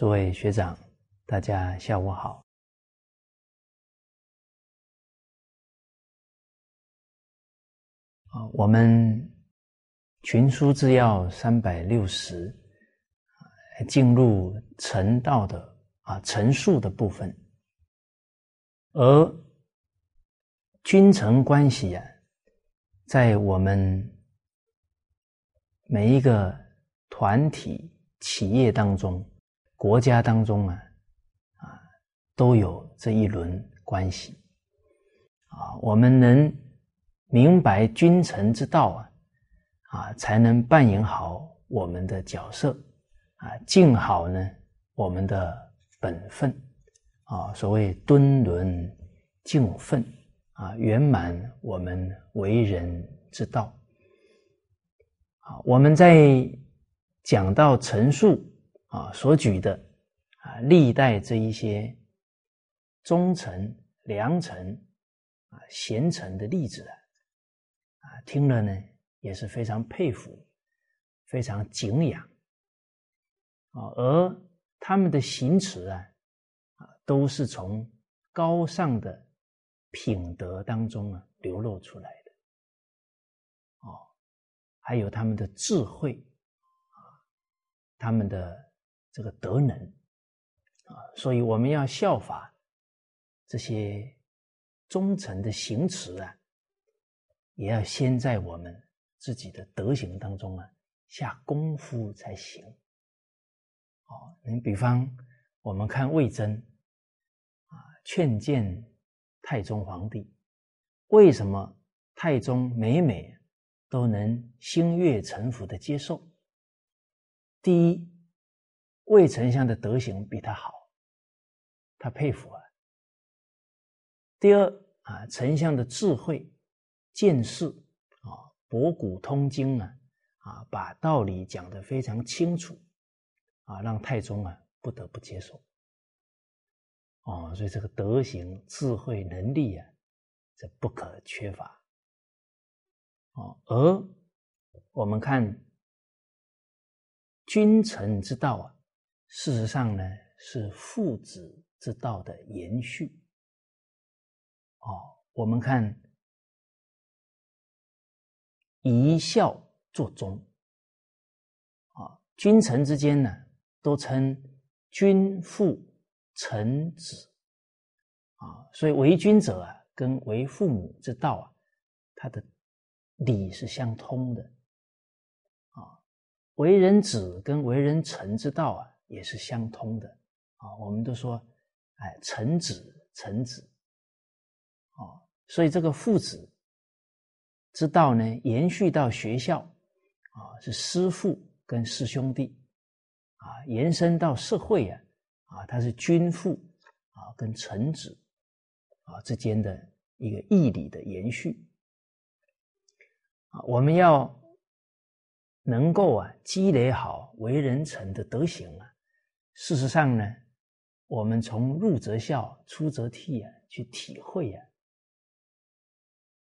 诸位学长，大家下午好。啊，我们群书治要三百六十，进入成道的啊陈述的部分，而君臣关系啊，在我们每一个团体、企业当中。国家当中啊，啊，都有这一轮关系，啊，我们能明白君臣之道啊，啊，才能扮演好我们的角色，啊，尽好呢我们的本分，啊，所谓敦伦敬分，啊，圆满我们为人之道。啊，我们在讲到陈述。啊，所举的啊，历代这一些忠臣、良臣啊、贤臣的例子啊，啊，听了呢也是非常佩服、非常敬仰啊。而他们的行持啊，啊，都是从高尚的品德当中啊流露出来的哦，还有他们的智慧啊，他们的。这个德能啊，所以我们要效法这些忠诚的行持啊，也要先在我们自己的德行当中啊下功夫才行。哦，你比方我们看魏征啊，劝谏太宗皇帝，为什么太宗每每都能心悦诚服的接受？第一。魏丞相的德行比他好，他佩服啊。第二啊，丞相的智慧、见识啊，博古通今啊，啊，把道理讲得非常清楚啊，让太宗啊不得不接受。哦，所以这个德行、智慧、能力啊，这不可缺乏。哦，而我们看君臣之道啊。事实上呢，是父子之道的延续。哦，我们看一孝作忠，啊，君臣之间呢，都称君父臣子，啊，所以为君者啊，跟为父母之道啊，他的理是相通的，啊，为人子跟为人臣之道啊。也是相通的啊！我们都说，哎，臣子，臣子，哦，所以这个父子之道呢，延续到学校啊，是师父跟师兄弟啊，延伸到社会啊，啊，他是君父啊跟臣子啊之间的一个义理的延续啊，我们要能够啊积累好为人臣的德行啊。事实上呢，我们从入则孝，出则悌啊，去体会啊，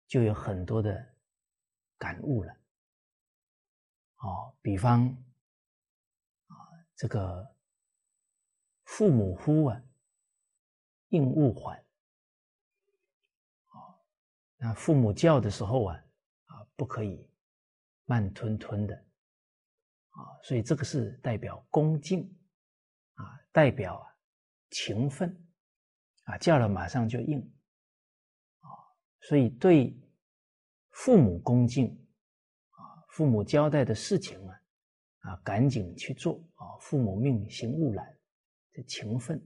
就有很多的感悟了。哦，比方啊，这个父母呼啊，应勿缓。啊，那父母叫的时候啊，啊，不可以慢吞吞的。啊，所以这个是代表恭敬。代表啊，情分啊，叫了马上就应啊，所以对父母恭敬啊，父母交代的事情啊，啊，赶紧去做啊，父母命行勿懒，这情分。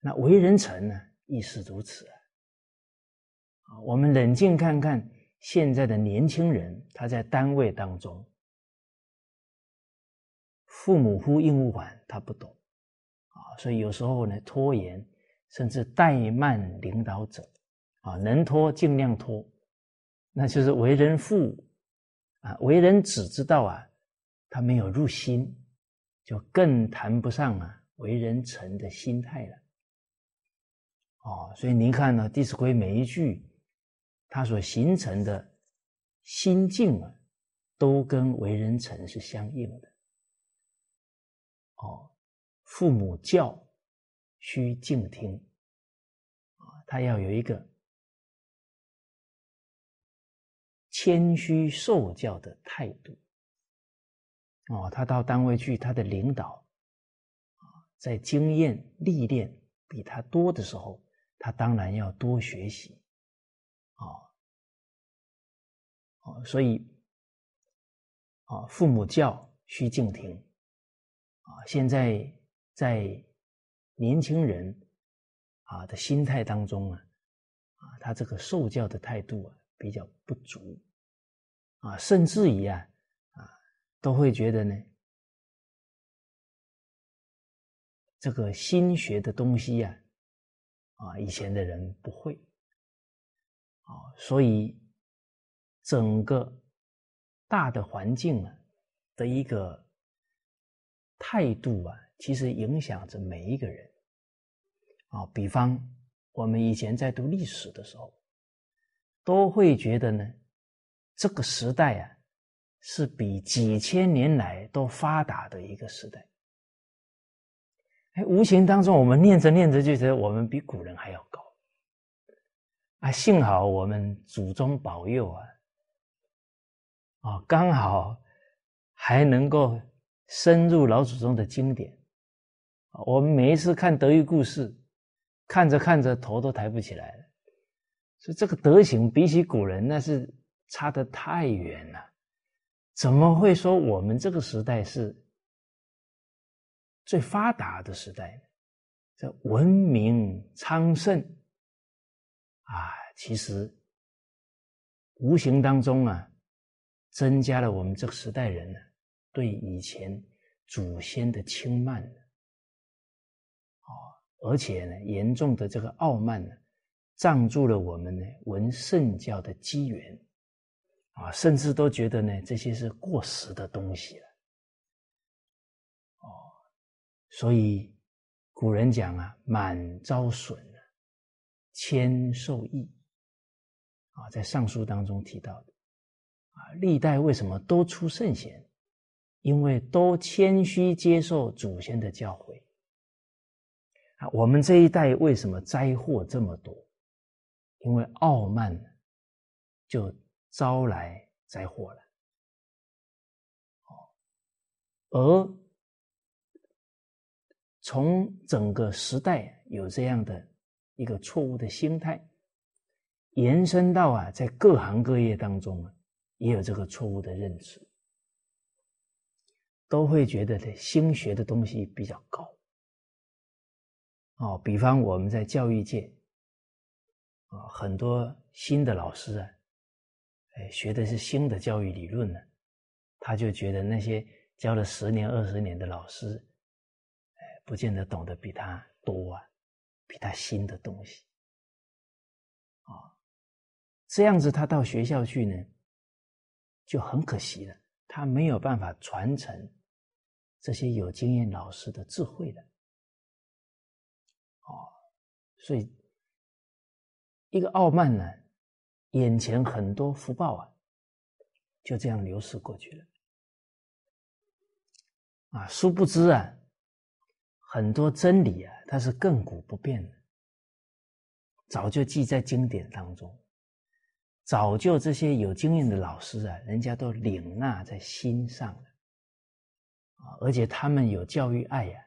那为人臣呢，亦是如此。啊，我们冷静看看现在的年轻人，他在单位当中。父母呼应勿缓，他不懂啊，所以有时候呢拖延，甚至怠慢领导者啊，能拖尽量拖，那就是为人父啊，为人子之道啊，他没有入心，就更谈不上啊为人臣的心态了。哦，所以您看呢，《弟子规》每一句，它所形成的心境啊，都跟为人臣是相应的。哦，父母教须敬听啊，他要有一个谦虚受教的态度哦。他到单位去，他的领导啊，在经验历练比他多的时候，他当然要多学习啊。哦，所以啊，父母教须敬听啊。现在在年轻人啊的心态当中啊，啊，他这个受教的态度啊比较不足啊，甚至于啊啊都会觉得呢，这个新学的东西呀啊，以前的人不会啊，所以。整个大的环境啊的一个态度啊，其实影响着每一个人啊。比方我们以前在读历史的时候，都会觉得呢，这个时代啊是比几千年来都发达的一个时代。哎，无形当中我们念着念着就觉得我们比古人还要高啊！幸好我们祖宗保佑啊。啊，刚好还能够深入老祖宗的经典。我们每一次看德育故事，看着看着头都抬不起来了。所以这个德行比起古人那是差得太远了。怎么会说我们这个时代是最发达的时代呢？这文明昌盛啊，其实无形当中啊。增加了我们这个时代人呢对以前祖先的轻慢呢，而且呢严重的这个傲慢呢，障住了我们呢闻圣教的机缘，啊，甚至都觉得呢这些是过时的东西了，哦，所以古人讲啊，满招损，谦受益，啊，在尚书当中提到的。啊，历代为什么都出圣贤？因为都谦虚接受祖先的教诲。啊，我们这一代为什么灾祸这么多？因为傲慢，就招来灾祸了。而从整个时代有这样的一个错误的心态，延伸到啊，在各行各业当中啊。也有这个错误的认知，都会觉得这新学的东西比较高。哦，比方我们在教育界，啊，很多新的老师啊，哎，学的是新的教育理论呢，他就觉得那些教了十年、二十年的老师，哎，不见得懂得比他多啊，比他新的东西。啊，这样子他到学校去呢？就很可惜了，他没有办法传承这些有经验老师的智慧的，哦，所以一个傲慢呢，眼前很多福报啊，就这样流逝过去了，啊，殊不知啊，很多真理啊，它是亘古不变的，早就记在经典当中。早就这些有经验的老师啊，人家都领纳在心上了，啊，而且他们有教育爱呀，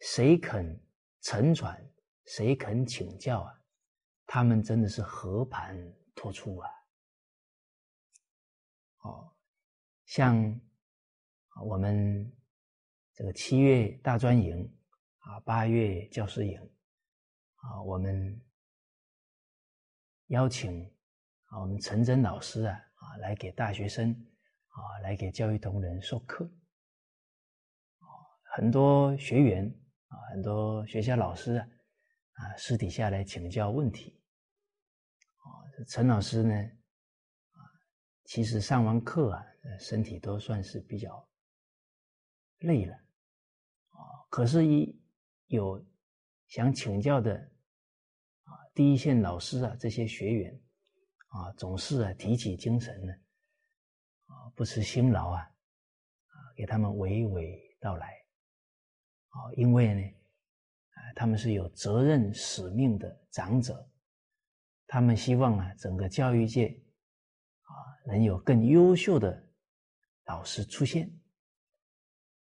谁肯承传，谁肯请教啊，他们真的是和盘托出啊，哦，像我们这个七月大专营啊，八月教师营啊，我们邀请。啊，我们陈真老师啊，啊，来给大学生，啊，来给教育同仁授课，很多学员啊，很多学校老师啊，啊，私底下来请教问题，啊，陈老师呢，啊，其实上完课啊，身体都算是比较累了，啊，可是，一有想请教的，啊，第一线老师啊，这些学员。啊，总是啊提起精神呢，啊不辞辛劳啊，啊给他们娓娓道来啊，因为呢，啊，他们是有责任使命的长者，他们希望啊，整个教育界啊，能有更优秀的老师出现，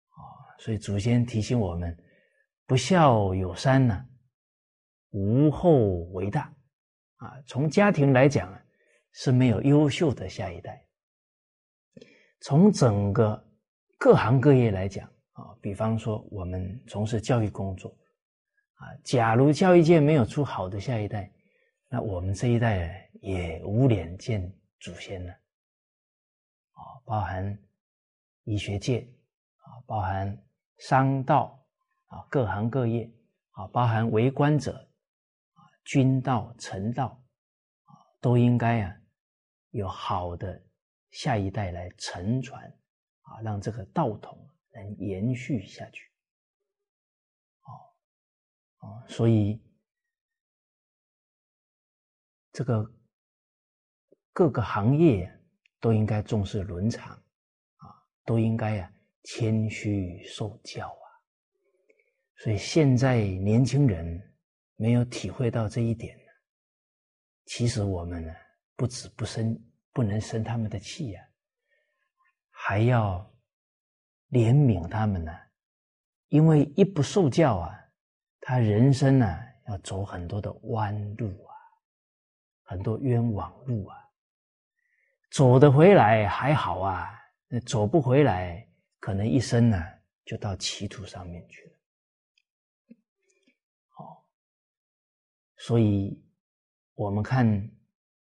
啊，所以祖先提醒我们，不孝有三呢，无后为大，啊，从家庭来讲啊，是没有优秀的下一代，从整个各行各业来讲。啊，比方说我们从事教育工作，啊，假如教育界没有出好的下一代，那我们这一代也无脸见祖先了。啊，包含医学界，啊，包含商道，啊，各行各业，啊，包含为官者，啊，君道、臣道，啊，都应该啊，有好的下一代来承传，啊，让这个道统。能延续下去，哦，哦，所以这个各个行业都应该重视伦常，啊，都应该呀谦虚受教啊。所以现在年轻人没有体会到这一点呢，其实我们呢不止不生不能生他们的气呀，还要。怜悯他们呢，因为一不受教啊，他人生呢要走很多的弯路啊，很多冤枉路啊。走得回来还好啊，那走不回来，可能一生呢就到歧途上面去了。好，所以我们看《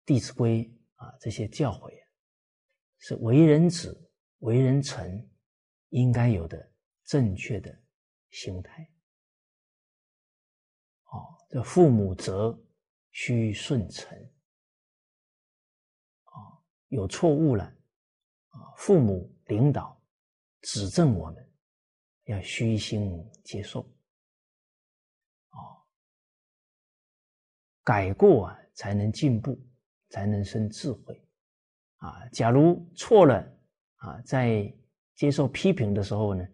弟子规》啊，这些教诲啊，是为人子、为人臣。应该有的正确的心态，哦，这父母责须顺承，啊，有错误了，啊，父母领导指正我们，要虚心接受，哦，改过啊，才能进步，才能生智慧，啊，假如错了啊，在。接受批评的时候呢，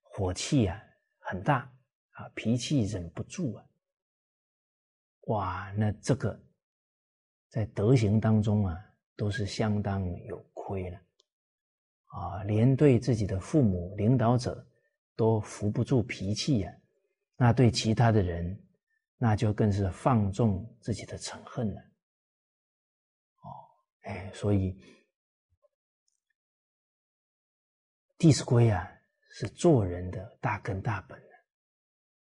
火气啊很大啊，脾气忍不住啊，哇，那这个在德行当中啊，都是相当有亏了啊，连对自己的父母、领导者都扶不住脾气呀，那对其他的人，那就更是放纵自己的嗔恨了。哦，哎，所以。《弟子规》啊，是做人的大根大本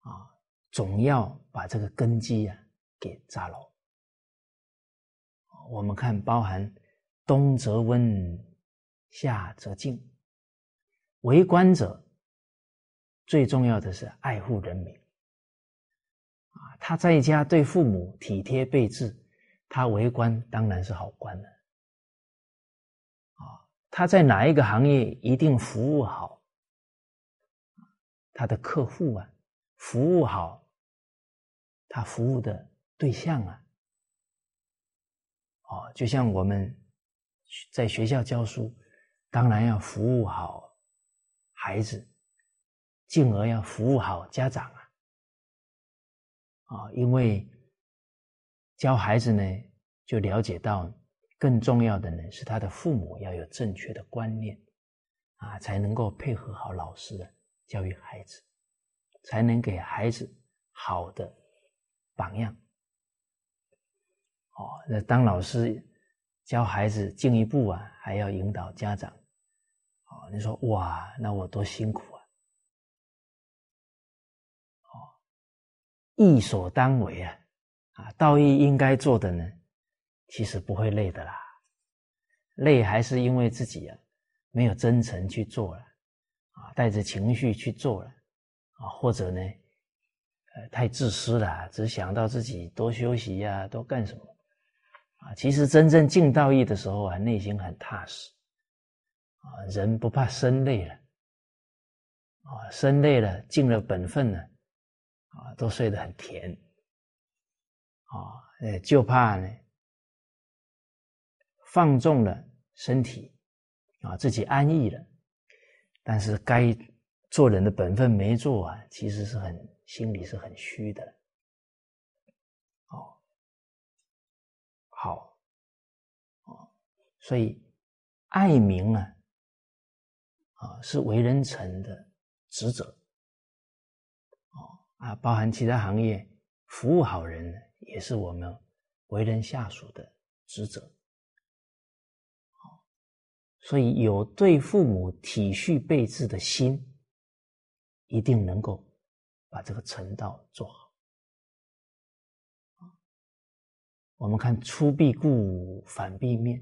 啊，总要把这个根基啊给扎牢。我们看，包含冬则温，夏则静，为官者最重要的是爱护人民啊。他在家对父母体贴备至，他为官当然是好官了。他在哪一个行业一定服务好他的客户啊，服务好他服务的对象啊，哦，就像我们在学校教书，当然要服务好孩子，进而要服务好家长啊，啊，因为教孩子呢，就了解到。更重要的呢，是他的父母要有正确的观念，啊，才能够配合好老师的教育孩子，才能给孩子好的榜样。哦，那当老师教孩子进一步啊，还要引导家长。哦，你说哇，那我多辛苦啊！哦，义所当为啊，啊，道义应该做的呢。其实不会累的啦，累还是因为自己啊没有真诚去做了，啊，带着情绪去做了，啊，或者呢，呃，太自私了，只想到自己多休息呀，多干什么，啊，其实真正尽道义的时候啊，内心很踏实，啊，人不怕身累了，啊，身累了尽了本分了，啊，都睡得很甜，啊，呃，就怕呢。放纵了身体，啊，自己安逸了，但是该做人的本分没做啊，其实是很心里是很虚的。哦，好，哦，所以爱民啊，啊是为人臣的职责。哦啊，包含其他行业，服务好人也是我们为人下属的职责。所以有对父母体恤备至的心，一定能够把这个成道做好。我们看出必顾，反必面，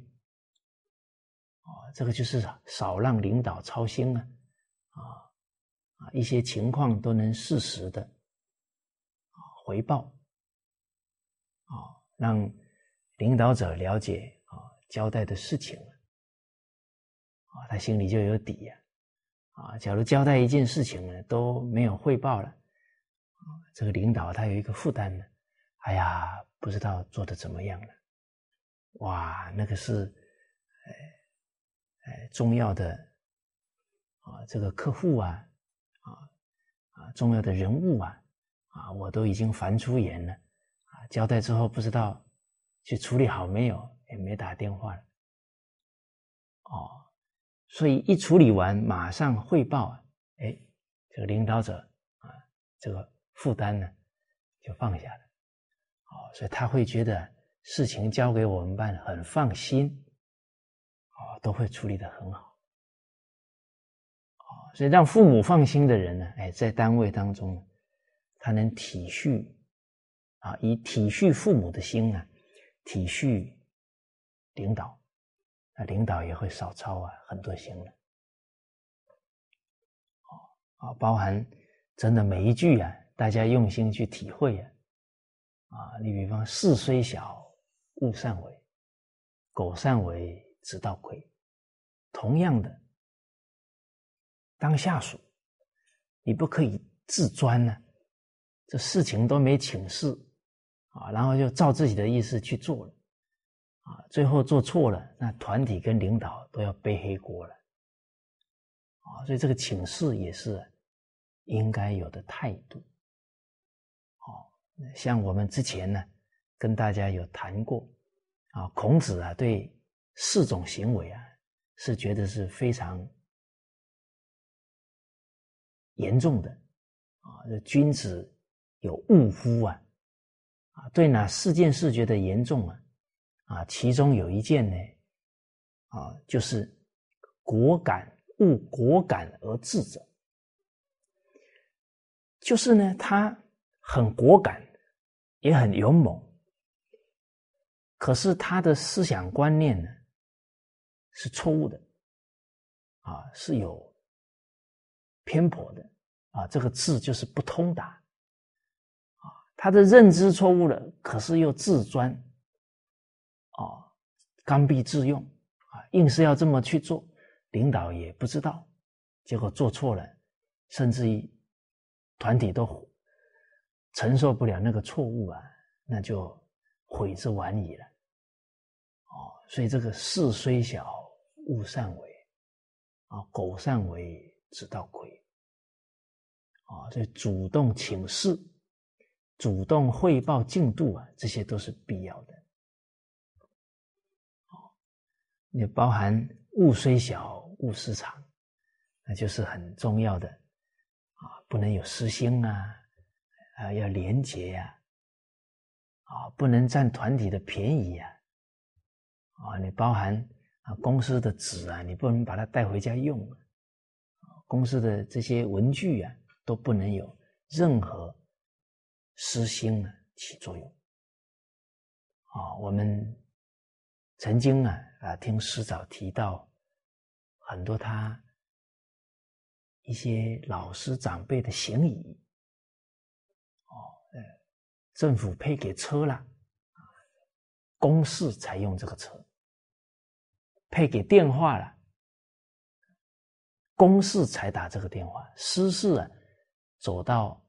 啊，这个就是少让领导操心啊，啊啊，一些情况都能适时的回报，啊，让领导者了解啊交代的事情。啊，他心里就有底呀，啊，假如交代一件事情呢都没有汇报了，啊，这个领导他有一个负担呢，哎呀，不知道做的怎么样了，哇，那个是，哎，哎，重要的，啊，这个客户啊，啊，啊，重要的人物啊，啊，我都已经烦出言了，啊，交代之后不知道去处理好没有，也没打电话了，哦。所以一处理完，马上汇报啊！哎，这个领导者啊，这个负担呢就放下了。哦，所以他会觉得事情交给我们办很放心，哦，都会处理的很好。哦，所以让父母放心的人呢，哎，在单位当中，他能体恤啊，以体恤父母的心啊，体恤领导。领导也会少操啊很多心了，啊，包含真的每一句啊，大家用心去体会啊，啊，你比方事虽小，勿擅为，苟擅为，直道亏。同样的，当下属，你不可以自专呢，这事情都没请示啊，然后就照自己的意思去做了。啊，最后做错了，那团体跟领导都要背黑锅了。啊，所以这个请示也是应该有的态度。哦，像我们之前呢，跟大家有谈过，啊，孔子啊，对四种行为啊，是觉得是非常严重的。啊，这君子有误夫啊，啊，对哪四件事觉得严重啊？啊，其中有一件呢，啊，就是果敢勿果敢而治者，就是呢，他很果敢，也很勇猛，可是他的思想观念呢是错误的，啊，是有偏颇的，啊，这个治就是不通达，啊，他的认知错误了，可是又自专。啊，刚愎自用啊，硬是要这么去做，领导也不知道，结果做错了，甚至于团体都承受不了那个错误啊，那就悔之晚矣了。哦，所以这个事虽小，勿擅为，啊，苟擅为，直道亏。啊，所以主动请示、主动汇报进度啊，这些都是必要的。你包含物虽小，勿失常，那就是很重要的啊，不能有私心啊，啊，要廉洁呀，啊，不能占团体的便宜呀，啊，你包含啊公司的纸啊，你不能把它带回家用，公司的这些文具啊，都不能有任何私心啊起作用，啊，我们。曾经啊啊，听师长提到很多他一些老师长辈的行仪，哦，呃，政府配给车了，公事才用这个车；配给电话了，公事才打这个电话；私事啊，走到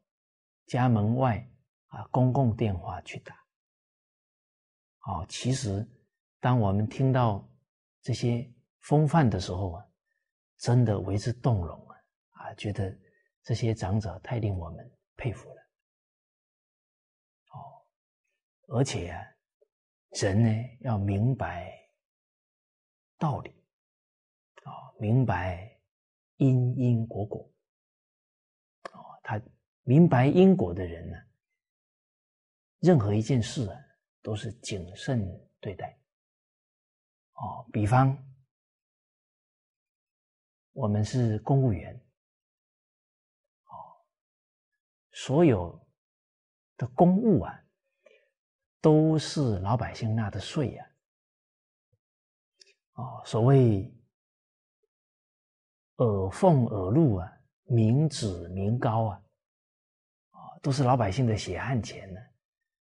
家门外啊，公共电话去打。哦，其实。当我们听到这些风范的时候啊，真的为之动容啊！啊，觉得这些长者太令我们佩服了。哦，而且啊，人呢要明白道理，啊，明白因因果果。哦，他明白因果的人呢，任何一件事啊，都是谨慎对待。哦，比方我们是公务员，哦，所有的公务啊，都是老百姓纳的税呀，哦，所谓耳奉耳禄啊，民脂民膏啊，啊，都是老百姓的血汗钱呢，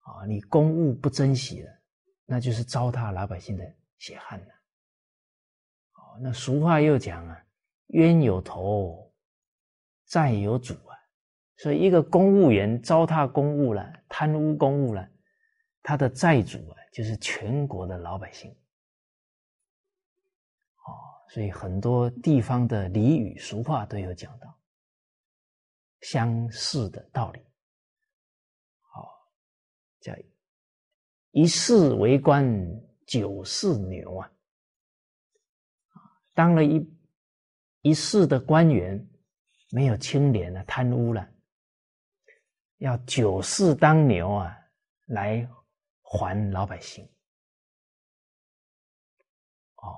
啊，你公务不珍惜了，那就是糟蹋老百姓的。血汗呐！哦，那俗话又讲啊，冤有头，债有主啊。所以一个公务员糟蹋公务了，贪污公务了，他的债主啊，就是全国的老百姓。哦，所以很多地方的俚语俗话都有讲到相似的道理。好，叫一世为官。九世牛啊，当了一一世的官员，没有清廉了，贪污了，要九世当牛啊，来还老百姓。哦，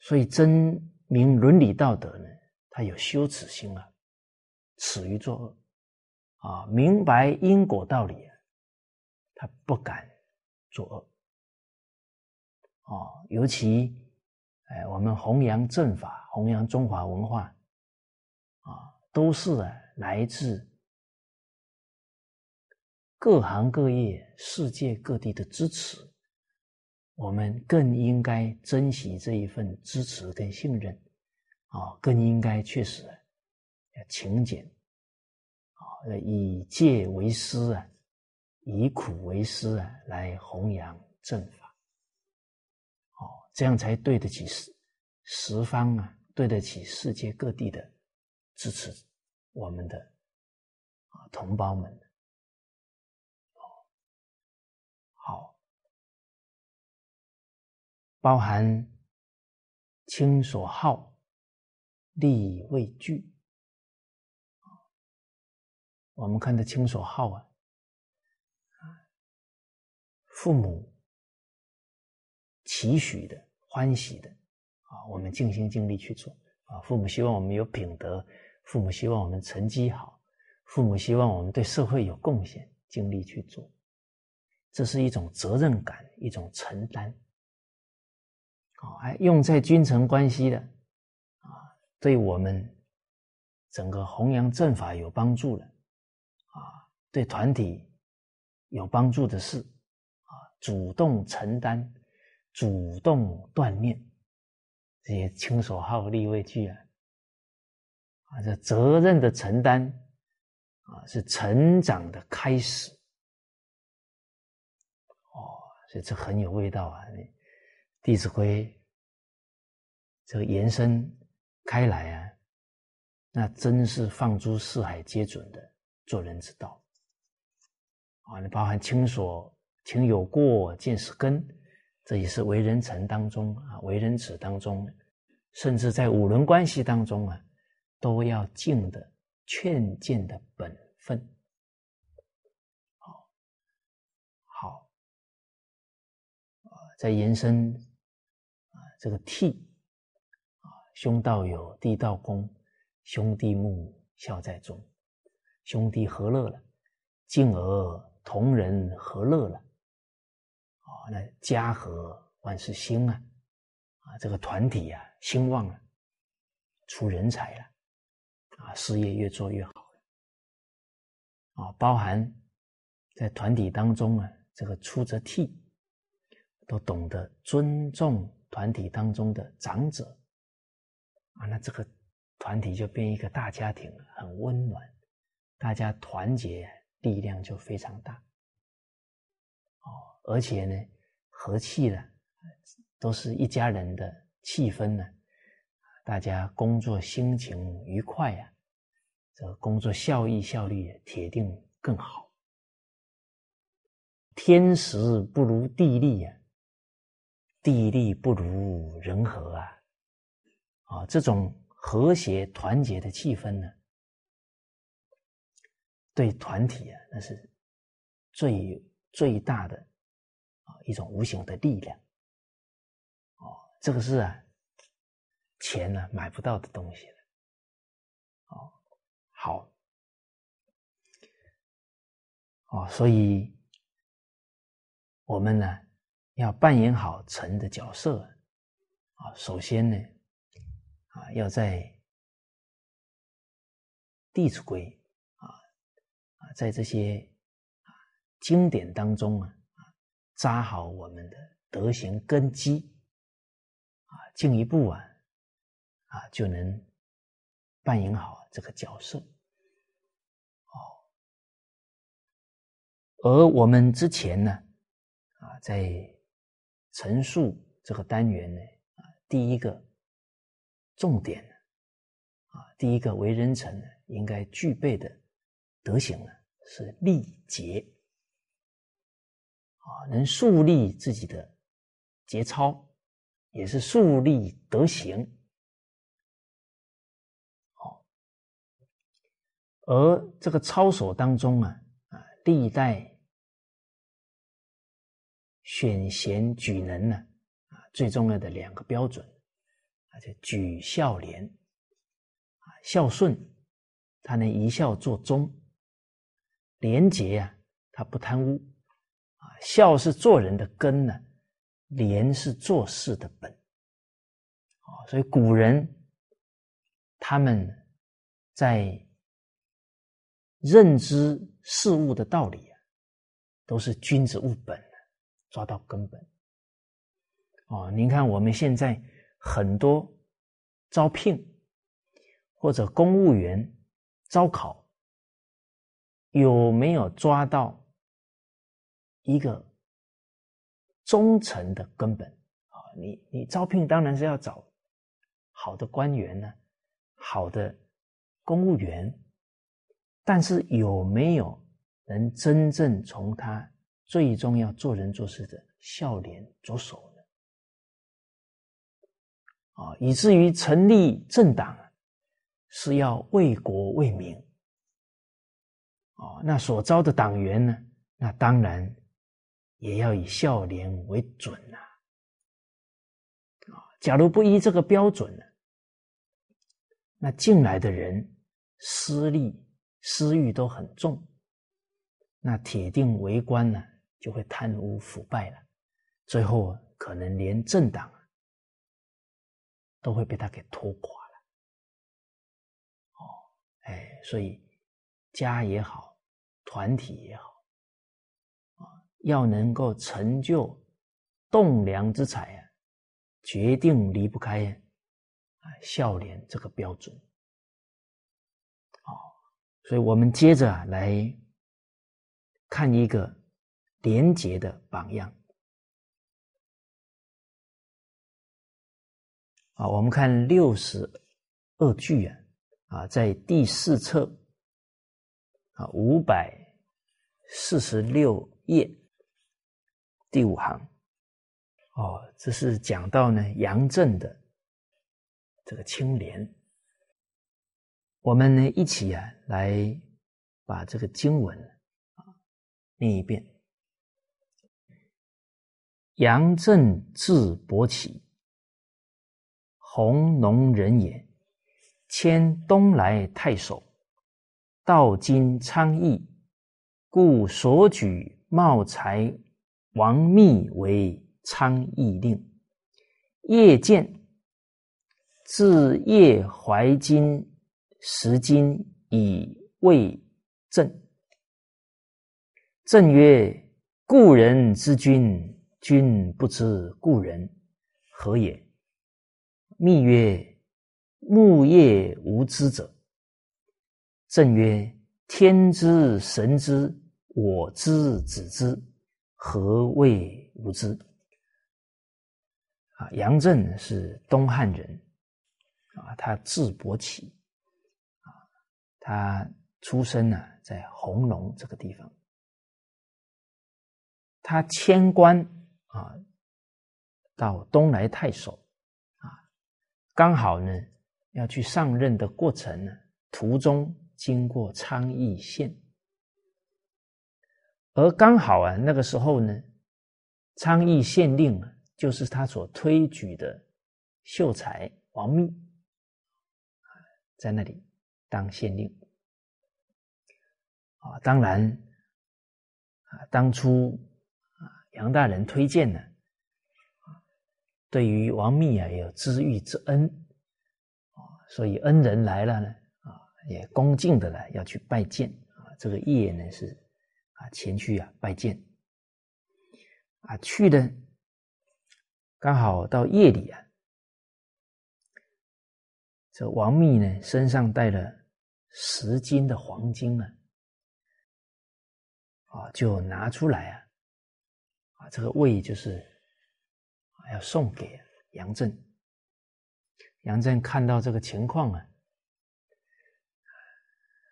所以真明伦理道德呢，他有羞耻心啊，耻于作恶啊，明白因果道理啊，他不敢作恶。哦，尤其，哎，我们弘扬正法，弘扬中华文化，啊，都是来自各行各业、世界各地的支持，我们更应该珍惜这一份支持跟信任，啊，更应该确实要勤俭，啊，以戒为师啊，以苦为师啊，来弘扬正法。这样才对得起十十方啊，对得起世界各地的支持，我们的啊同胞们。好，包含亲所好，力未惧。我们看的亲所好啊，父母。期许的、欢喜的，啊，我们尽心尽力去做啊。父母希望我们有品德，父母希望我们成绩好，父母希望我们对社会有贡献，尽力去做。这是一种责任感，一种承担。好，哎，用在君臣关系的，啊，对我们整个弘扬正法有帮助的，啊，对团体有帮助的事，啊，主动承担。主动锻炼这些亲所好、力为具啊，啊，这责任的承担啊，是成长的开始。哦，所以这很有味道啊！《弟子规》这个延伸开来啊，那真是放诸四海皆准的做人之道啊！你包含亲所情有过，见是根。这也是为人臣当中啊，为人子当中，甚至在五伦关系当中啊，都要尽的劝谏的本分。好，好，啊，在延伸啊，这个悌啊，兄道友，弟道恭，兄弟睦，孝在中，兄弟和乐了，敬而同人和乐了。那家和万事兴啊，啊，这个团体呀兴旺了，出人才了，啊，事业越做越好，啊，包含在团体当中啊，这个出则替，都懂得尊重团体当中的长者，啊，那这个团体就变一个大家庭了，很温暖，大家团结力量就非常大。哦，而且呢，和气了，都是一家人的气氛呢，大家工作心情愉快呀，这工作效益效率铁定更好。天时不如地利呀，地利不如人和啊！啊，这种和谐团结的气氛呢，对团体啊，那是最最大的一种无形的力量。哦，这个是啊，钱呢买不到的东西。哦，好，哦，所以。我们呢，要扮演好臣的角色啊。首先呢，啊，要在《弟子规》啊啊，在这些啊经典当中啊，扎好我们的德行根基啊，进一步啊啊，就能扮演好这个角色哦。而我们之前呢。啊，在陈述这个单元呢，啊，第一个重点呢，啊，第一个为人臣呢，应该具备的德行呢，是礼节，啊，能树立自己的节操，也是树立德行，好，而这个操守当中啊，啊，历代。选贤举能呢，啊，最重要的两个标准，啊，就举孝廉，啊，孝顺，他能一孝做忠；廉洁呀，他不贪污，孝是做人的根呢，廉是做事的本，啊，所以古人他们在认知事物的道理啊，都是君子务本。抓到根本哦！您看我们现在很多招聘或者公务员招考，有没有抓到一个忠诚的根本啊？你你招聘当然是要找好的官员呢，好的公务员，但是有没有能真正从他？最重要做人做事的笑脸着手呢，啊，以至于成立政党是要为国为民，哦，那所招的党员呢，那当然也要以孝廉为准呐，啊，假如不依这个标准呢，那进来的人私利私欲都很重，那铁定为官呢。就会贪污腐败了，最后可能连政党都会被他给拖垮了。哦，哎，所以家也好，团体也好，要能够成就栋梁之才啊，决定离不开啊孝廉这个标准。哦，所以我们接着啊来看一个。廉洁的榜样啊！我们看六十二句啊，啊，在第四册啊五百四十六页第五行哦，这是讲到呢杨震的这个清廉。我们呢一起啊来把这个经文啊念一遍。杨震字伯起，弘农人也。迁东莱太守，到今昌邑，故所举茂才王密为昌邑令。夜见，自夜怀金十金以慰朕。朕曰：“故人之君。”君不知故人何也？密曰：木叶无知者。正曰：天之神之，我知子之，何谓无知？啊，杨震是东汉人，啊，他字伯起，啊，他出生呢在弘农这个地方，他迁官啊到东莱太守啊，刚好呢要去上任的过程呢，途中经过昌邑县，而刚好啊那个时候呢，昌邑县令就是他所推举的秀才王密。在那里当县令啊，当然啊，当初啊杨大人推荐呢，对于王密啊有知遇之恩啊，所以恩人来了呢啊，也恭敬的来要去拜见啊，这个夜呢是啊前去啊拜见啊去的刚好到夜里啊。这王密呢，身上带了十斤的黄金啊，啊，就拿出来啊，啊，这个位就是要送给杨震。杨震看到这个情况啊，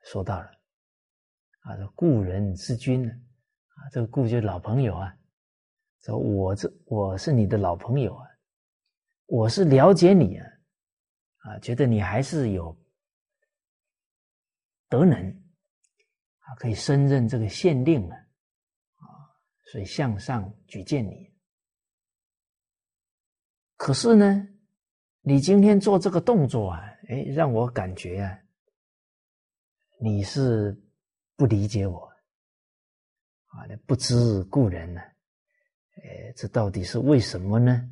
说到了啊，这故人之君呢，啊，这个故就是老朋友啊，说我这我是你的老朋友啊，我是了解你啊。啊，觉得你还是有德能啊，可以升任这个县令啊啊，所以向上举荐你。可是呢，你今天做这个动作啊，哎，让我感觉啊，你是不理解我啊，不知故人呢，哎，这到底是为什么呢？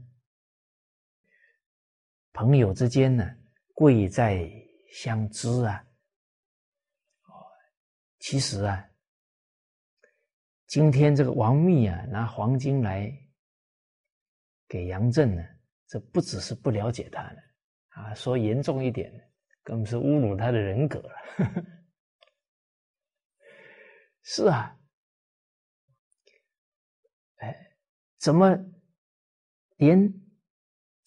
朋友之间呢，贵在相知啊！哦，其实啊，今天这个王密啊，拿黄金来给杨震呢，这不只是不了解他了啊，说严重一点，更是侮辱他的人格了。是啊，哎，怎么连？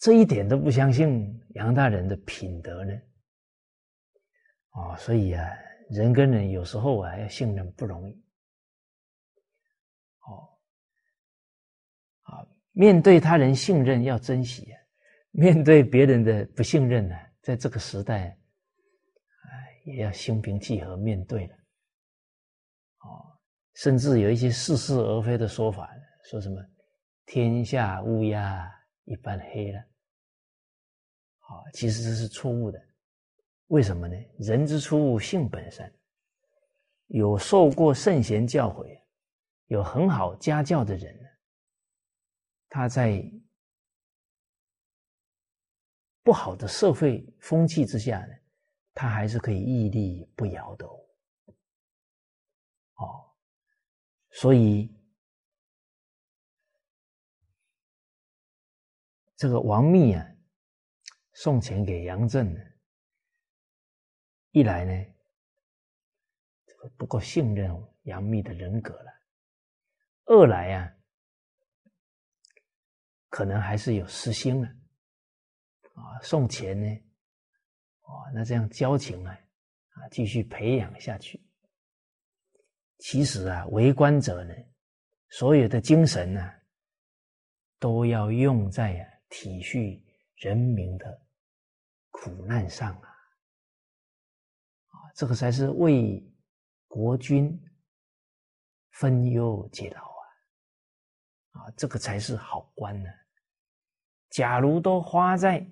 这一点都不相信杨大人的品德呢？哦，所以啊，人跟人有时候啊要信任不容易。哦，啊，面对他人信任要珍惜啊，面对别人的不信任呢，在这个时代，哎，也要心平气和面对了。甚至有一些似是而非的说法，说什么“天下乌鸦一般黑了”。啊，其实这是错误的，为什么呢？人之初，性本善，有受过圣贤教诲、有很好家教的人，他在不好的社会风气之下呢，他还是可以屹立不摇的哦。哦，所以这个王密啊。送钱给杨震呢，一来呢，这个不够信任杨幂的人格了；二来啊，可能还是有私心了。啊，送钱呢，哦，那这样交情啊，啊，继续培养下去。其实啊，为官者呢，所有的精神呢，都要用在啊体恤人民的。苦难上啊，啊，这个才是为国君分忧解劳啊，啊，这个才是好官呢。假如都花在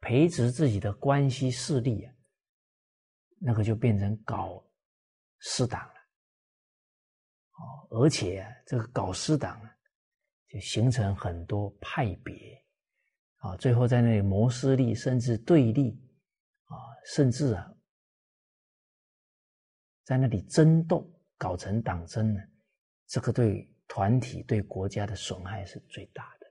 培植自己的关系势力啊，那个就变成搞私党了。哦，而且啊，这个搞私党，就形成很多派别。啊，最后在那里谋私利，甚至对立，啊，甚至啊，在那里争斗，搞成党争呢，这个对团体、对国家的损害是最大的。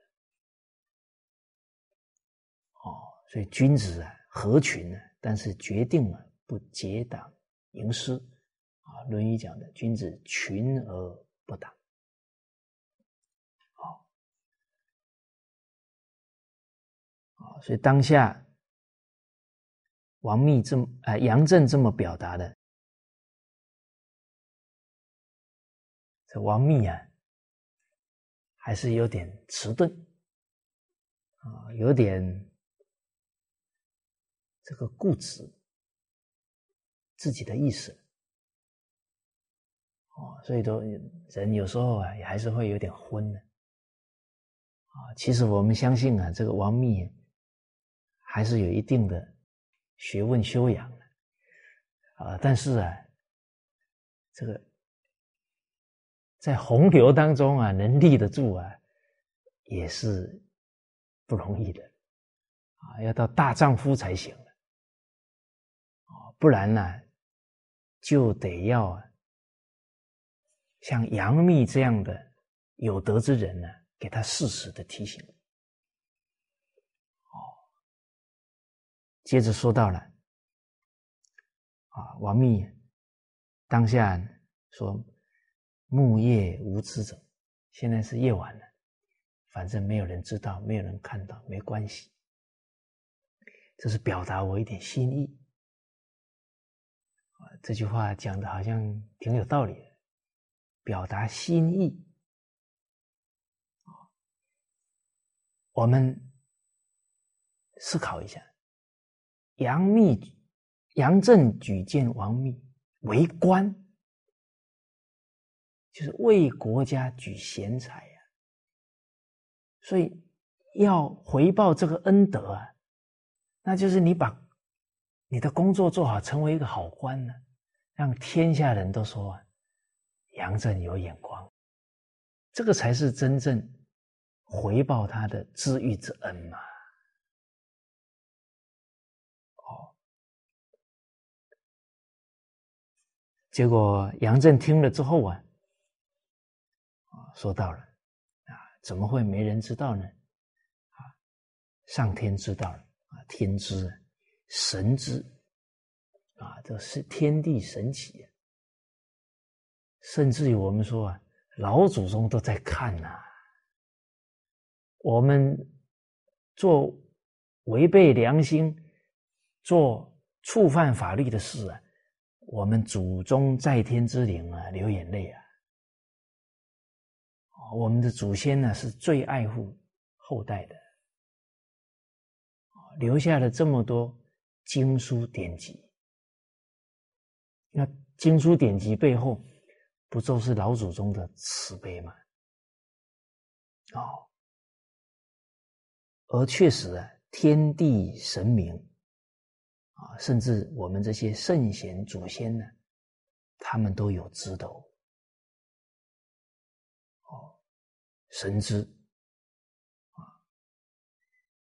哦，所以君子啊，合群呢，但是决定了不结党营私。啊论语讲的君子群而不党好所以当下王密这么啊杨震这么表达的这王密啊还是有点迟钝啊有点这个固执自己的意思哦，所以说人有时候啊，也还是会有点昏的啊。其实我们相信啊，这个王密还是有一定的学问修养的啊，但是啊，这个。在洪流当中啊，能立得住啊，也是不容易的啊，要到大丈夫才行了啊，不然呢，就得要像杨幂这样的有德之人呢，给他适时的提醒。哦，接着说到了啊，王密当下说。木叶无知者，现在是夜晚了，反正没有人知道，没有人看到，没关系。这是表达我一点心意！这句话讲的好像挺有道理的，表达心意我们思考一下，杨密、杨震举荐王密为官。就是为国家举贤才呀，所以要回报这个恩德啊，那就是你把你的工作做好，成为一个好官呢，让天下人都说啊杨震有眼光，这个才是真正回报他的知遇之恩嘛。哦，结果杨震听了之后啊。说到了啊，怎么会没人知道呢？啊，上天知道啊，天知，神知，啊，这是天地神奇啊。甚至于我们说啊，老祖宗都在看呐。我们做违背良心、做触犯法律的事啊，我们祖宗在天之灵啊，流眼泪啊。我们的祖先呢是最爱护后代的，留下了这么多经书典籍。那经书典籍背后，不就是老祖宗的慈悲吗？哦，而确实啊，天地神明啊，甚至我们这些圣贤祖先呢，他们都有知道哦。神知啊，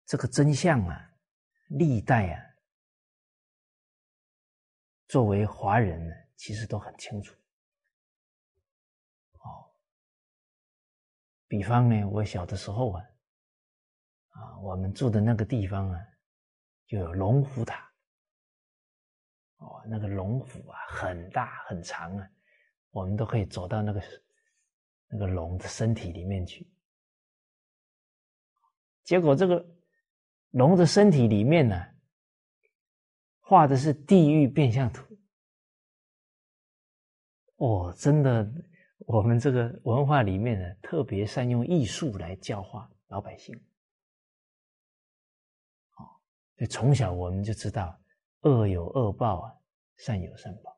这个真相啊，历代啊，作为华人呢，其实都很清楚。比方呢，我小的时候啊，啊，我们住的那个地方啊，就有龙虎塔。哦，那个龙虎啊，很大很长啊，我们都可以走到那个。那个龙的身体里面去，结果这个龙的身体里面呢，画的是地狱变相图。哦，真的，我们这个文化里面呢，特别善用艺术来教化老百姓。哦，所以从小我们就知道，恶有恶报啊，善有善报。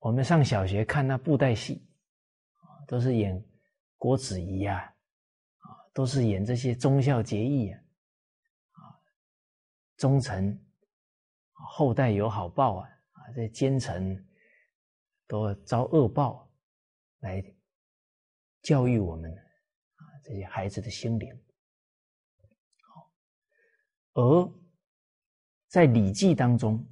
我们上小学看那布袋戏，都是演郭子仪啊，啊，都是演这些忠孝节义啊，啊，忠臣后代有好报啊，啊，这奸臣都遭恶报，来教育我们啊这些孩子的心灵。好，而在《礼记》当中。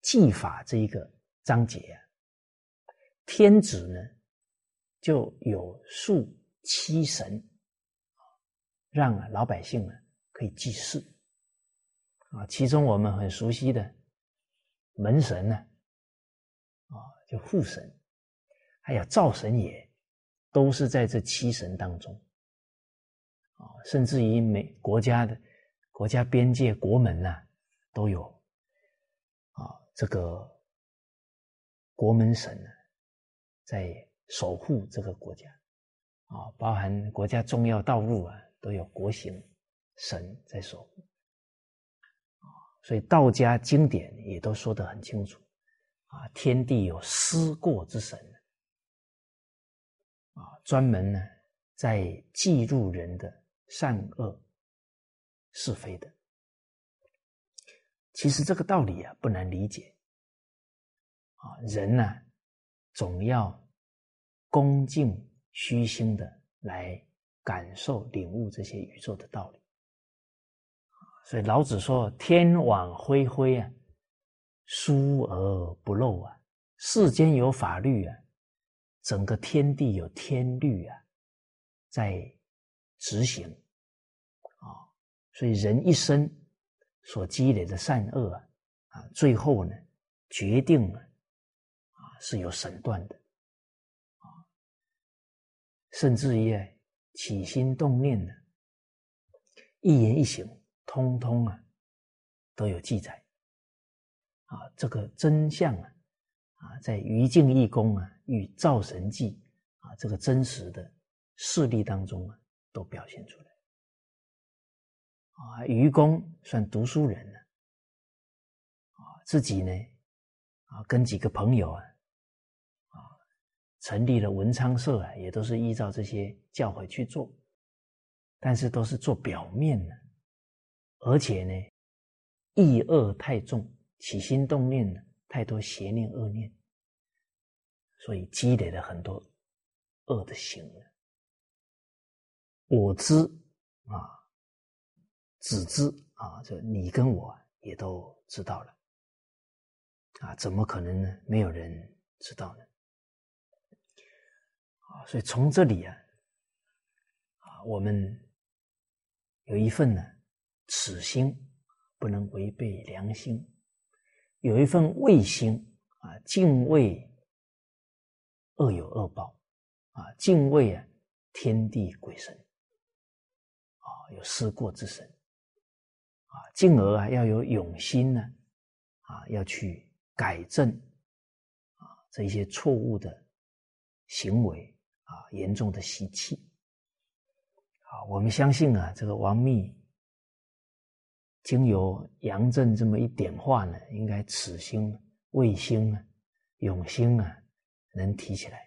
技法这一个章节啊，天子呢就有数七神，让老百姓呢可以祭祀啊。其中我们很熟悉的门神呢，啊，就父神，还有灶神也，都是在这七神当中啊。甚至于每国家的国家边界国门呐，都有啊。这个国门神呢，在守护这个国家啊，包含国家重要道路啊，都有国行神在守护，所以道家经典也都说得很清楚啊，天地有思过之神啊，专门呢在记录人的善恶是非的。其实这个道理啊不难理解，啊，人呢总要恭敬虚心的来感受领悟这些宇宙的道理，所以老子说：“天网恢恢啊，疏而不漏啊，世间有法律啊，整个天地有天律啊，在执行。啊，所以人一生。”所积累的善恶啊，啊，最后呢，决定了啊是有神断的。啊，甚至于起心动念呢，一言一行，通通啊都有记载啊，这个真相啊啊，在于静义公啊与造神记啊这个真实的事例当中啊，都表现出来。啊，愚公算读书人了，啊，自己呢，啊，跟几个朋友啊，啊，成立了文昌社啊，也都是依照这些教诲去做，但是都是做表面的，而且呢，意恶太重，起心动念呢，太多邪念恶念，所以积累了很多恶的行为。我知啊。只知啊，这你跟我也都知道了啊，怎么可能呢？没有人知道呢？啊，所以从这里啊，啊，我们有一份呢，此心不能违背良心；有一份畏心啊，敬畏恶有恶报啊，敬畏啊天地鬼神啊，有失过之神。啊，进而啊要有勇心呢，啊要去改正啊这些错误的行为啊严重的习气。啊，我们相信啊，这个王密经由杨震这么一点化呢，应该此心、卫心啊、永心啊能提起来。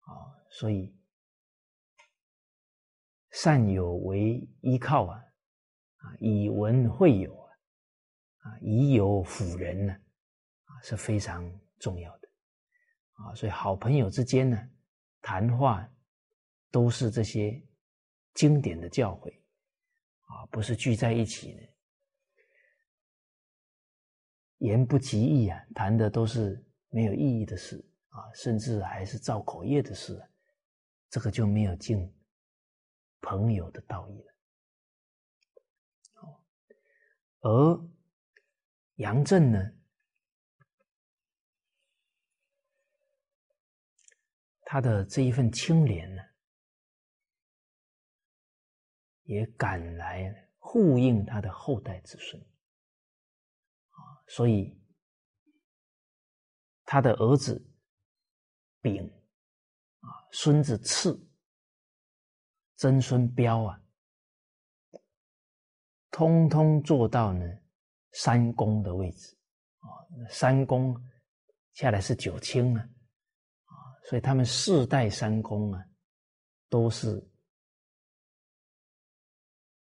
啊，所以善友为依靠啊。啊，以文会友啊，啊，以友辅人呢，啊，是非常重要的，啊，所以好朋友之间呢，谈话都是这些经典的教诲，啊，不是聚在一起呢，言不及义啊，谈的都是没有意义的事啊，甚至还是造口业的事，这个就没有尽朋友的道义了。而杨震呢，他的这一份清廉呢，也赶来呼应他的后代子孙，所以他的儿子丙啊，孙子次，曾孙彪啊。通通做到呢，三公的位置啊，三公下来是九卿啊，啊，所以他们世代三公啊，都是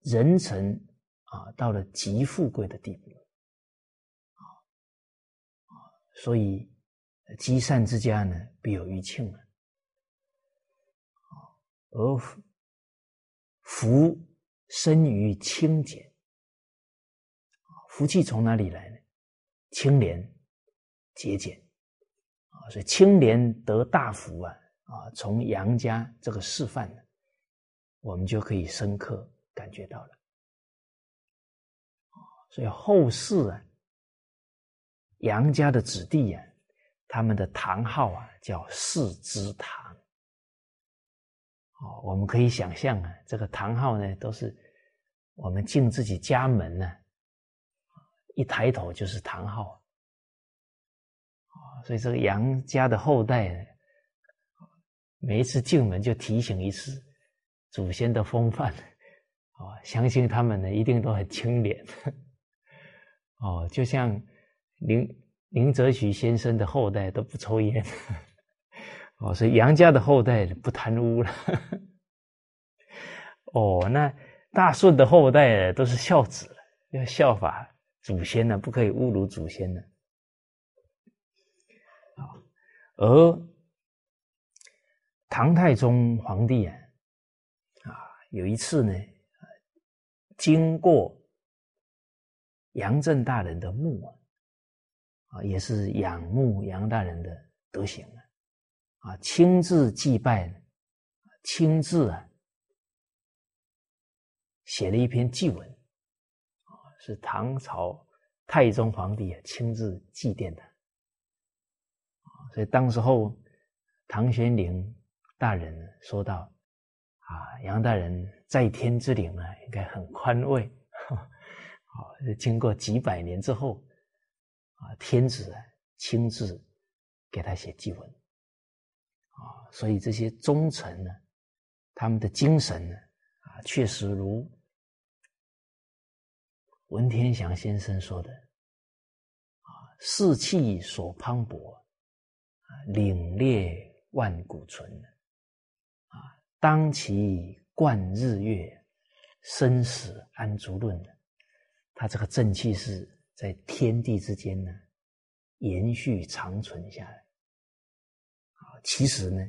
人臣啊，到了极富贵的地步所以积善之家呢，必有余庆啊，而福生于清简。福气从哪里来呢？清廉、节俭啊，所以清廉得大福啊啊！从杨家这个示范，我们就可以深刻感觉到了所以后世啊，杨家的子弟呀，他们的堂号啊叫四之堂。哦，我们可以想象啊，这个堂号呢，都是我们进自己家门呢。一抬头就是堂号，所以这个杨家的后代，每一次进门就提醒一次祖先的风范，哦，相信他们呢一定都很清廉，哦，就像林林则徐先生的后代都不抽烟，哦，所以杨家的后代不贪污了，哦，那大顺的后代都是孝子，要效法祖先呢，不可以侮辱祖先呢。而唐太宗皇帝啊，啊，有一次呢，经过杨震大人的墓啊，啊，也是仰慕杨大人的德行啊，啊，亲自祭拜，亲自啊，写了一篇祭文，啊，是唐朝太宗皇帝啊亲自祭奠的。所以当时候，唐玄龄大人说道：“啊，杨大人在天之灵呢，应该很宽慰。好，经过几百年之后，啊，天子亲自给他写祭文。啊，所以这些忠臣呢，他们的精神呢，啊，确实如文天祥先生说的：啊，士气所磅礴啊。”凛冽万古存，啊！当其贯日月，生死安足论。他这个正气是在天地之间呢，延续长存下来。啊，其实呢，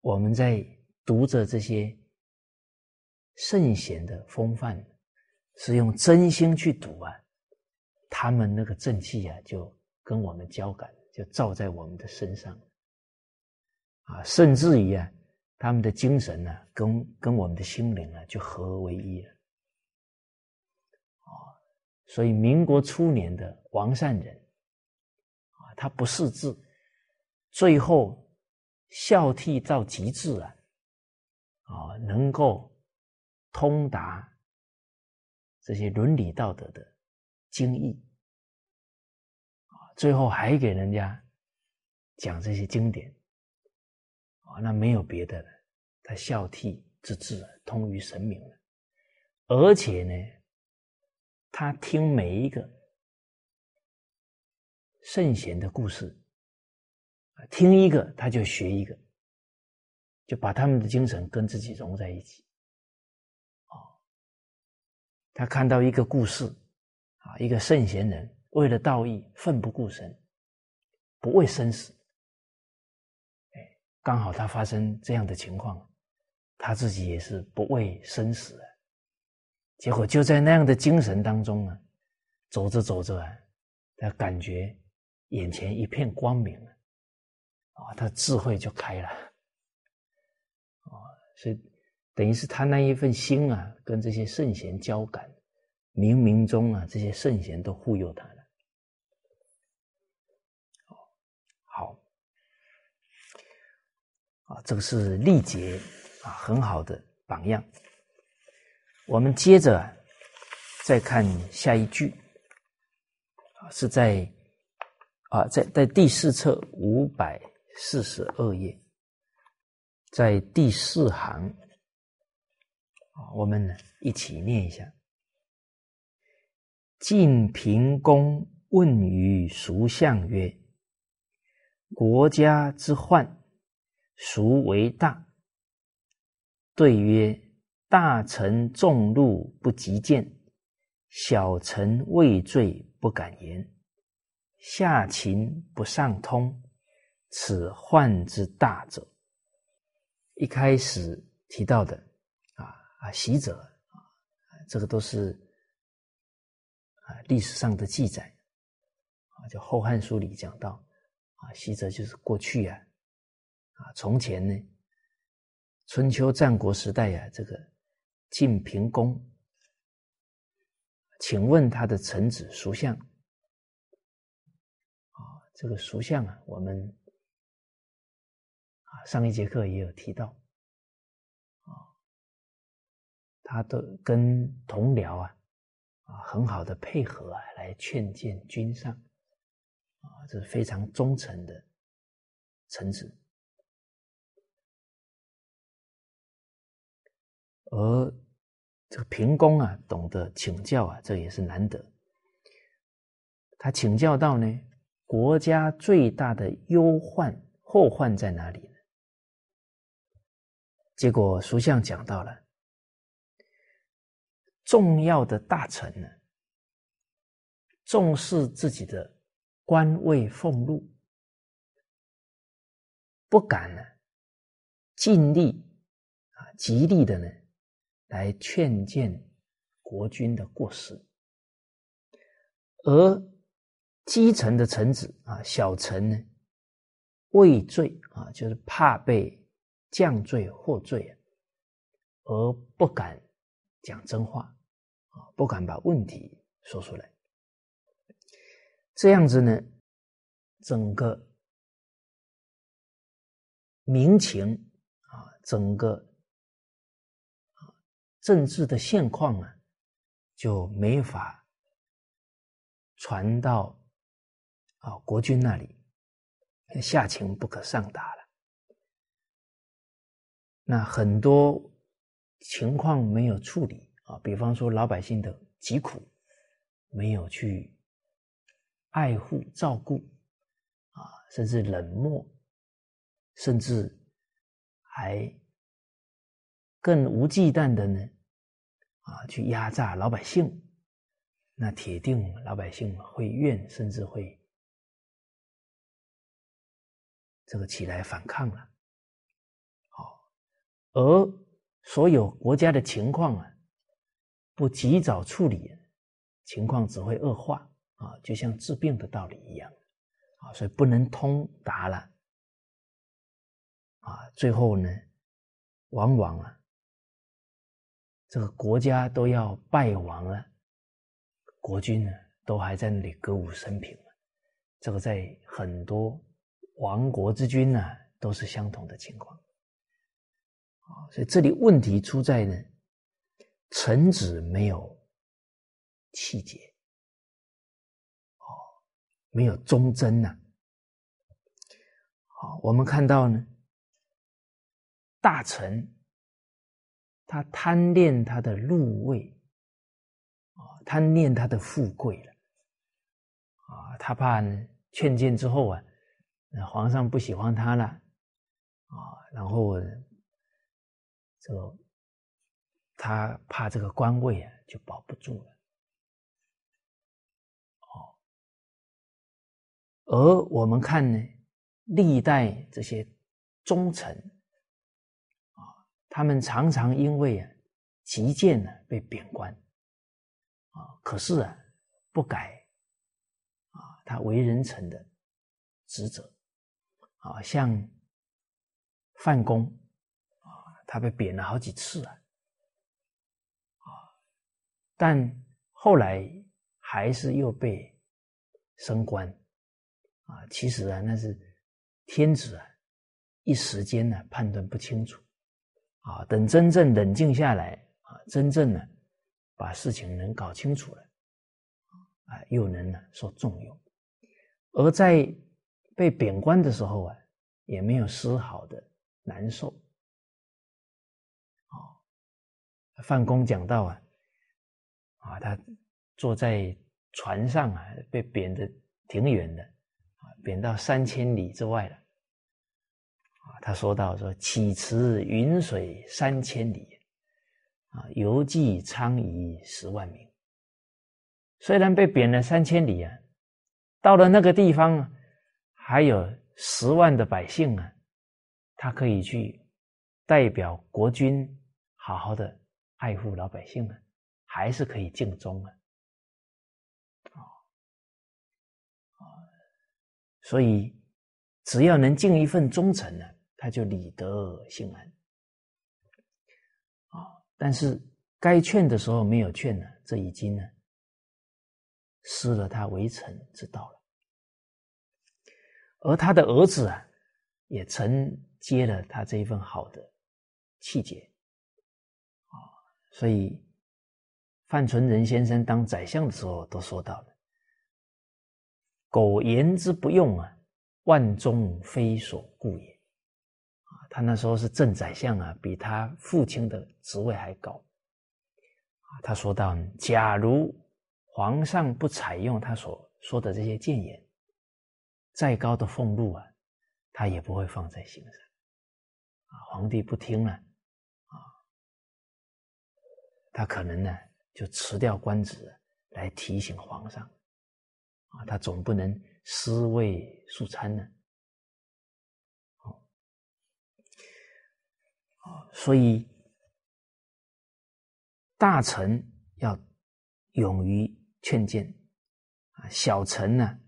我们在读着这些圣贤的风范，是用真心去读啊，他们那个正气啊，就跟我们交感。就照在我们的身上，啊，甚至于啊，他们的精神呢，跟跟我们的心灵啊，就合为一了，所以民国初年的王善人，啊，他不识字，最后孝悌到极致啊，啊，能够通达这些伦理道德的精义。最后还给人家讲这些经典，啊，那没有别的了，他孝悌之志通于神明了，而且呢，他听每一个圣贤的故事，听一个他就学一个，就把他们的精神跟自己融在一起，哦，他看到一个故事，啊，一个圣贤人。为了道义，奋不顾身，不畏生死。刚好他发生这样的情况，他自己也是不畏生死的。结果就在那样的精神当中啊，走着走着啊，他感觉眼前一片光明了，啊，他智慧就开了。啊，所以等于是他那一份心啊，跟这些圣贤交感，冥冥中啊，这些圣贤都护佑他了，好。啊，这个是历劫啊，很好的榜样。我们接着再看下一句，是在啊，在在第四册五百四十二页，在第四行，我们呢一起念一下：晋平公问于蜀相曰：“国家之患。”孰为大？对曰：大臣众怒不及见，小臣畏罪不敢言。下情不上通，此患之大者。一开始提到的啊啊，习者啊，这个都是啊历史上的记载啊，就《后汉书》里讲到啊，习者就是过去啊。啊，从前呢，春秋战国时代呀，这个晋平公，请问他的臣子孰相？啊，这个孰相啊，我们啊上一节课也有提到，啊，他的跟同僚啊啊很好的配合啊，来劝谏君上，啊，这是非常忠诚的臣子。而这个平公啊，懂得请教啊，这也是难得。他请教到呢，国家最大的忧患祸患在哪里呢？结果书相讲到了，重要的大臣呢，重视自己的官位俸禄，不敢呢尽力啊，极力的呢。来劝谏国君的过失，而基层的臣子啊，小臣呢，畏罪啊，就是怕被降罪获罪，而不敢讲真话啊，不敢把问题说出来。这样子呢，整个民情啊，整个。政治的现况啊，就没法传到啊国君那里，下情不可上达了。那很多情况没有处理啊，比方说老百姓的疾苦，没有去爱护照顾啊，甚至冷漠，甚至还更无忌惮的呢。啊，去压榨老百姓，那铁定老百姓会怨，甚至会这个起来反抗了。好，而所有国家的情况啊，不及早处理，情况只会恶化啊，就像治病的道理一样啊，所以不能通达了啊，最后呢，往往啊。这个国家都要败亡了，国君呢都还在那里歌舞升平这个在很多亡国之君呢都是相同的情况啊。所以这里问题出在呢，臣子没有气节，哦，没有忠贞呐。好，我们看到呢，大臣。他贪恋他的禄位，啊，贪恋他的富贵了，啊，他怕劝谏之后啊，皇上不喜欢他了，啊，然后这个他怕这个官位啊就保不住了，哦，而我们看呢，历代这些忠臣。他们常常因为啊急谏呢被贬官，啊，可是啊不改啊他为人臣的职责，啊，像范公啊，他被贬了好几次啊，啊，但后来还是又被升官，啊，其实啊那是天子啊一时间呢判断不清楚。啊，等真正冷静下来啊，真正呢把事情能搞清楚了，啊，又能呢受重用，而在被贬官的时候啊，也没有丝毫的难受。啊，范公讲到啊，啊，他坐在船上啊，被贬的挺远的，啊，贬到三千里之外了。啊他说到说：“岂持云水三千里，啊，犹计昌邑十万名。虽然被贬了三千里啊，到了那个地方，还有十万的百姓啊，他可以去代表国君，好好的爱护老百姓啊，还是可以尽忠啊。啊，所以只要能尽一份忠诚呢。”他就理得心安啊！但是该劝的时候没有劝呢，这已经呢失了他为臣之道了。而他的儿子啊，也承接了他这一份好的气节啊。所以范存仁先生当宰相的时候都说到了：苟言之不用啊，万中非所故也。他那时候是正宰相啊，比他父亲的职位还高。他说到：假如皇上不采用他所说的这些谏言，再高的俸禄啊，他也不会放在心上。啊，皇帝不听了，啊，他可能呢就辞掉官职来提醒皇上。啊，他总不能尸位素餐呢。哦，所以大臣要勇于劝谏啊，小臣呢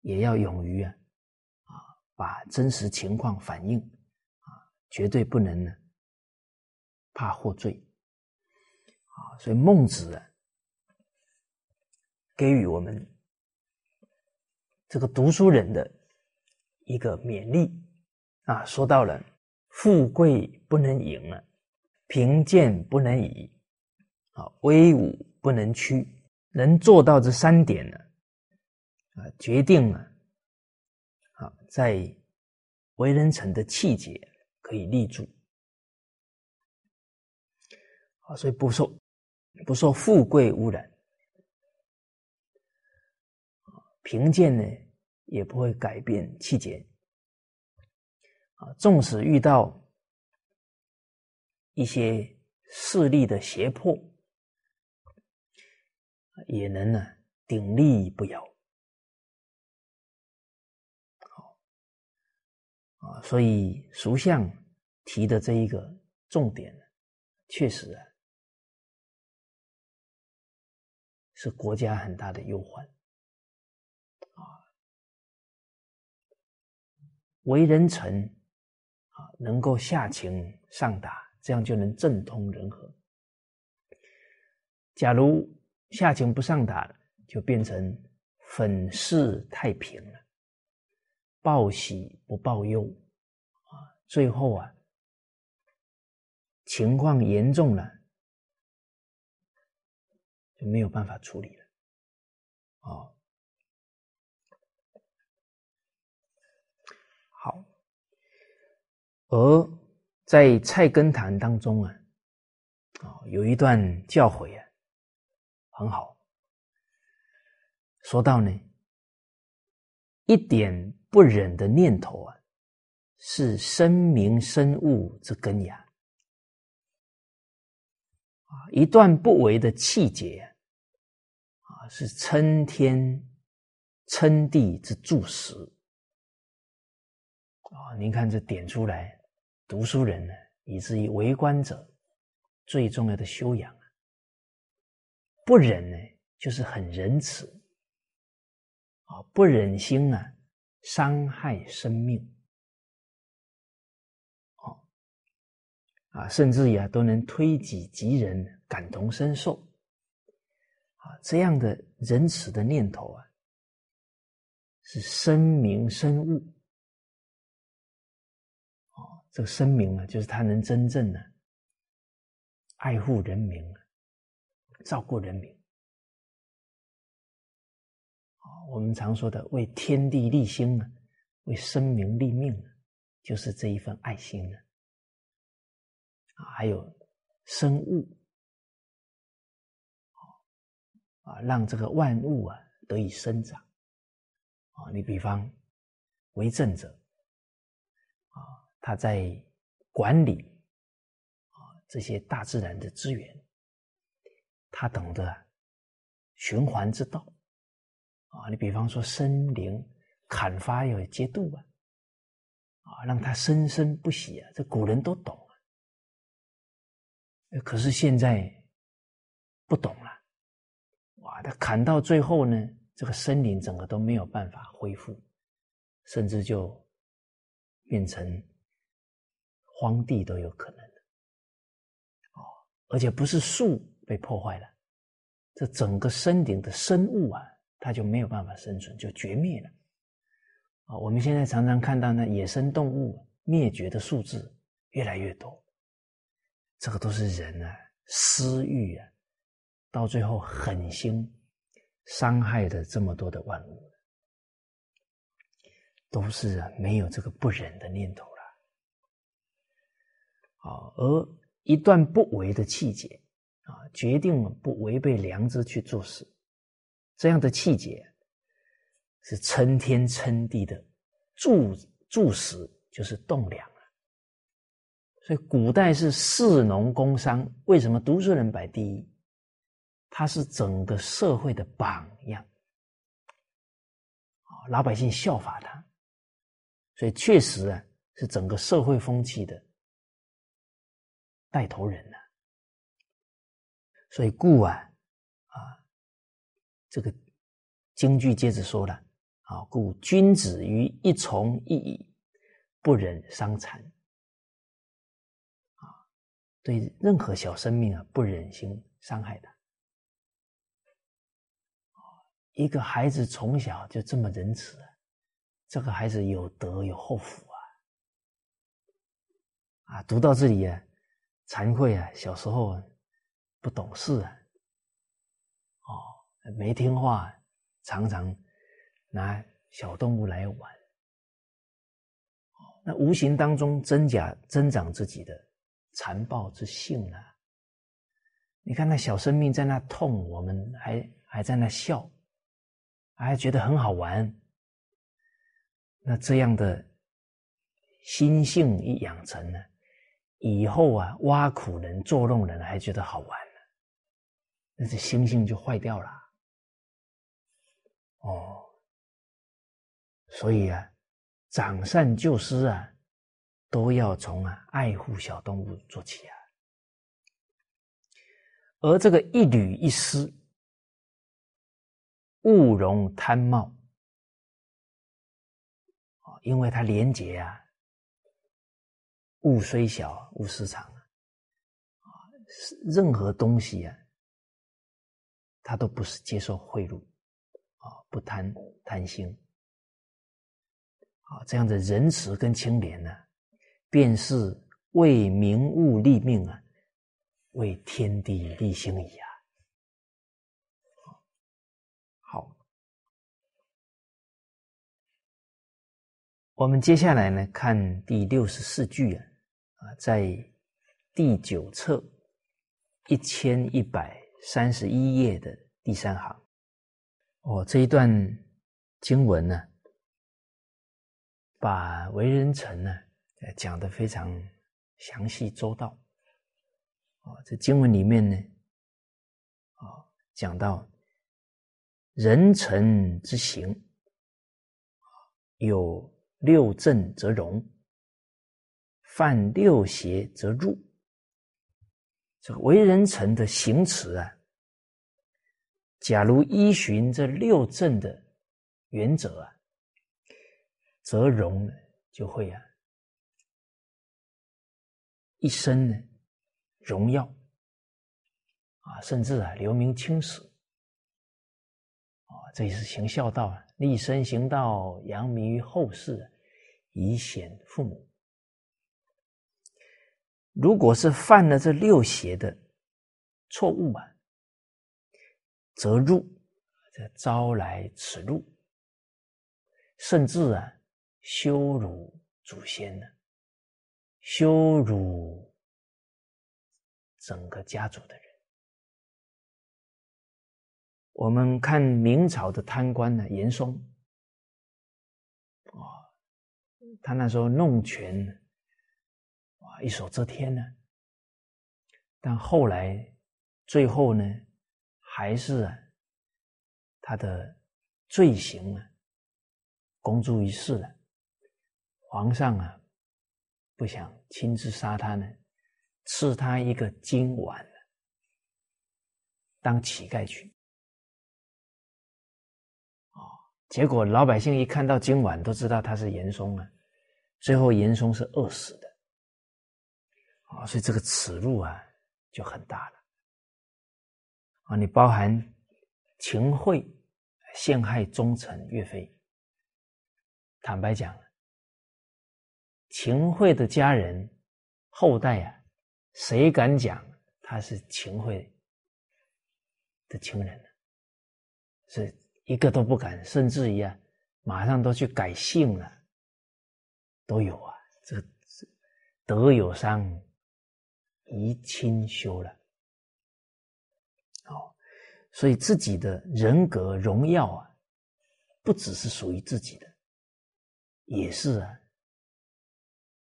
也要勇于啊啊，把真实情况反映啊，绝对不能呢怕获罪啊。所以孟子给予我们这个读书人的一个勉励啊，说到了。富贵不能淫了，贫贱不能移，啊，威武不能屈，能做到这三点呢，啊，决定了，啊，在为人臣的气节可以立住，啊，所以不受不受富贵污染，贫贱呢也不会改变气节。啊，纵使遇到一些势力的胁迫，也能呢鼎力不摇。好，啊，所以俗相提的这一个重点，确实啊，是国家很大的忧患。啊，为人臣。能够下情上达，这样就能政通人和。假如下情不上达，就变成粉饰太平了，报喜不报忧啊！最后啊，情况严重了，就没有办法处理了。哦，好。而在《菜根谭》当中啊，啊，有一段教诲啊，很好。说到呢，一点不忍的念头啊，是生民生物之根芽；一段不为的气节啊，是称天称地之柱石。啊，您看这点出来。读书人呢，以至于为官者，最重要的修养啊，不忍呢，就是很仁慈。啊，不忍心啊，伤害生命，哦，啊，甚至于啊，都能推己及人，感同身受，啊，这样的仁慈的念头啊，是生明生物。这个声明呢，就是他能真正的爱护人民照顾人民我们常说的为天地立心呢，为生民立命呢，就是这一份爱心呢。啊，还有生物啊，让这个万物啊得以生长啊。你比方为政者。他在管理啊这些大自然的资源，他懂得循环之道啊。你比方说森林砍伐有节度啊，啊让它生生不息啊，这古人都懂啊。可是现在不懂了，哇！他砍到最后呢，这个森林整个都没有办法恢复，甚至就变成。荒地都有可能的，哦，而且不是树被破坏了，这整个森林的生物啊，它就没有办法生存，就绝灭了。啊，我们现在常常看到那野生动物灭绝的数字越来越多，这个都是人啊私欲啊，到最后狠心伤害的这么多的万物，都是啊没有这个不忍的念头。啊，而一段不为的气节，啊，决定了不违背良知去做事，这样的气节是称天称地的柱柱石，就是栋梁啊。所以古代是士农工商，为什么读书人摆第一？他是整个社会的榜样，老百姓效法他，所以确实啊，是整个社会风气的。带头人呢？所以故啊啊，这个京剧接着说了啊，故君子于一从一矣，不忍伤残啊，对任何小生命啊，不忍心伤害他。一个孩子从小就这么仁慈，这个孩子有德有后福啊！啊，读到这里啊。惭愧啊，小时候不懂事啊，哦，没听话，常常拿小动物来玩，那无形当中增加增长自己的残暴之性啊。你看那小生命在那痛，我们还还在那笑，还觉得很好玩，那这样的心性一养成呢？以后啊，挖苦人、作弄人还觉得好玩呢，那这心性就坏掉了。哦，所以啊，长善救失啊，都要从啊爱护小动物做起啊。而这个一缕一丝，勿容贪冒啊，因为它廉洁啊。物虽小，勿私藏啊！任何东西啊，他都不是接受贿赂啊，不贪贪心啊，这样的仁慈跟清廉呢，便是为民物立命啊，为天地立心矣啊！我们接下来呢，看第六十四句啊。在第九册一千一百三十一页的第三行，哦，这一段经文呢，把为人臣呢讲的非常详细周到。哦，这经文里面呢，啊，讲到人臣之行，有六正则容。犯六邪则入。这个为人臣的行持啊，假如依循这六正的原则啊，则荣就会啊，一生呢荣耀啊，甚至啊留名青史啊，这也是行孝道啊，立身行道，扬名于后世，以显父母。如果是犯了这六邪的错误啊，则入这招来耻辱，甚至啊羞辱祖先呢，羞辱整个家族的人。我们看明朝的贪官呢，严嵩啊，他那时候弄权。一手遮天呢，但后来最后呢，还是啊，他的罪行啊，公诸于世了。皇上啊，不想亲自杀他呢，赐他一个金碗当乞丐去。结果老百姓一看到金碗，都知道他是严嵩啊。最后严嵩是饿死的。啊，所以这个耻辱啊就很大了啊！你包含秦桧陷害忠臣岳飞，坦白讲，秦桧的家人后代啊，谁敢讲他是秦桧的情人呢？是一个都不敢，甚至于啊，马上都去改姓了都有啊。这德有伤，贻亲羞了。哦，所以自己的人格荣耀啊，不只是属于自己的，也是啊，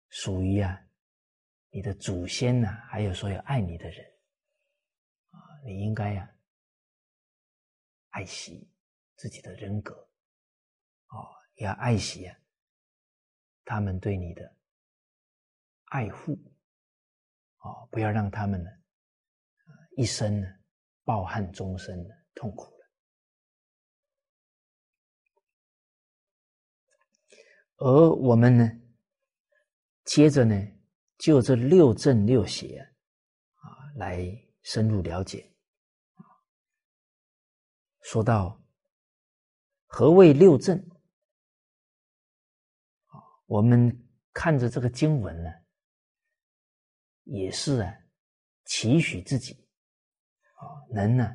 属于啊你的祖先呐，还有所有爱你的人啊，你应该呀爱惜自己的人格，哦，也要爱惜啊他们对你的爱护，哦，不要让他们呢一生呢。抱憾终身的痛苦了，而我们呢，接着呢，就这六正六邪啊，来深入了解。说到何谓六正，我们看着这个经文呢，也是啊，期许自己啊。能呢，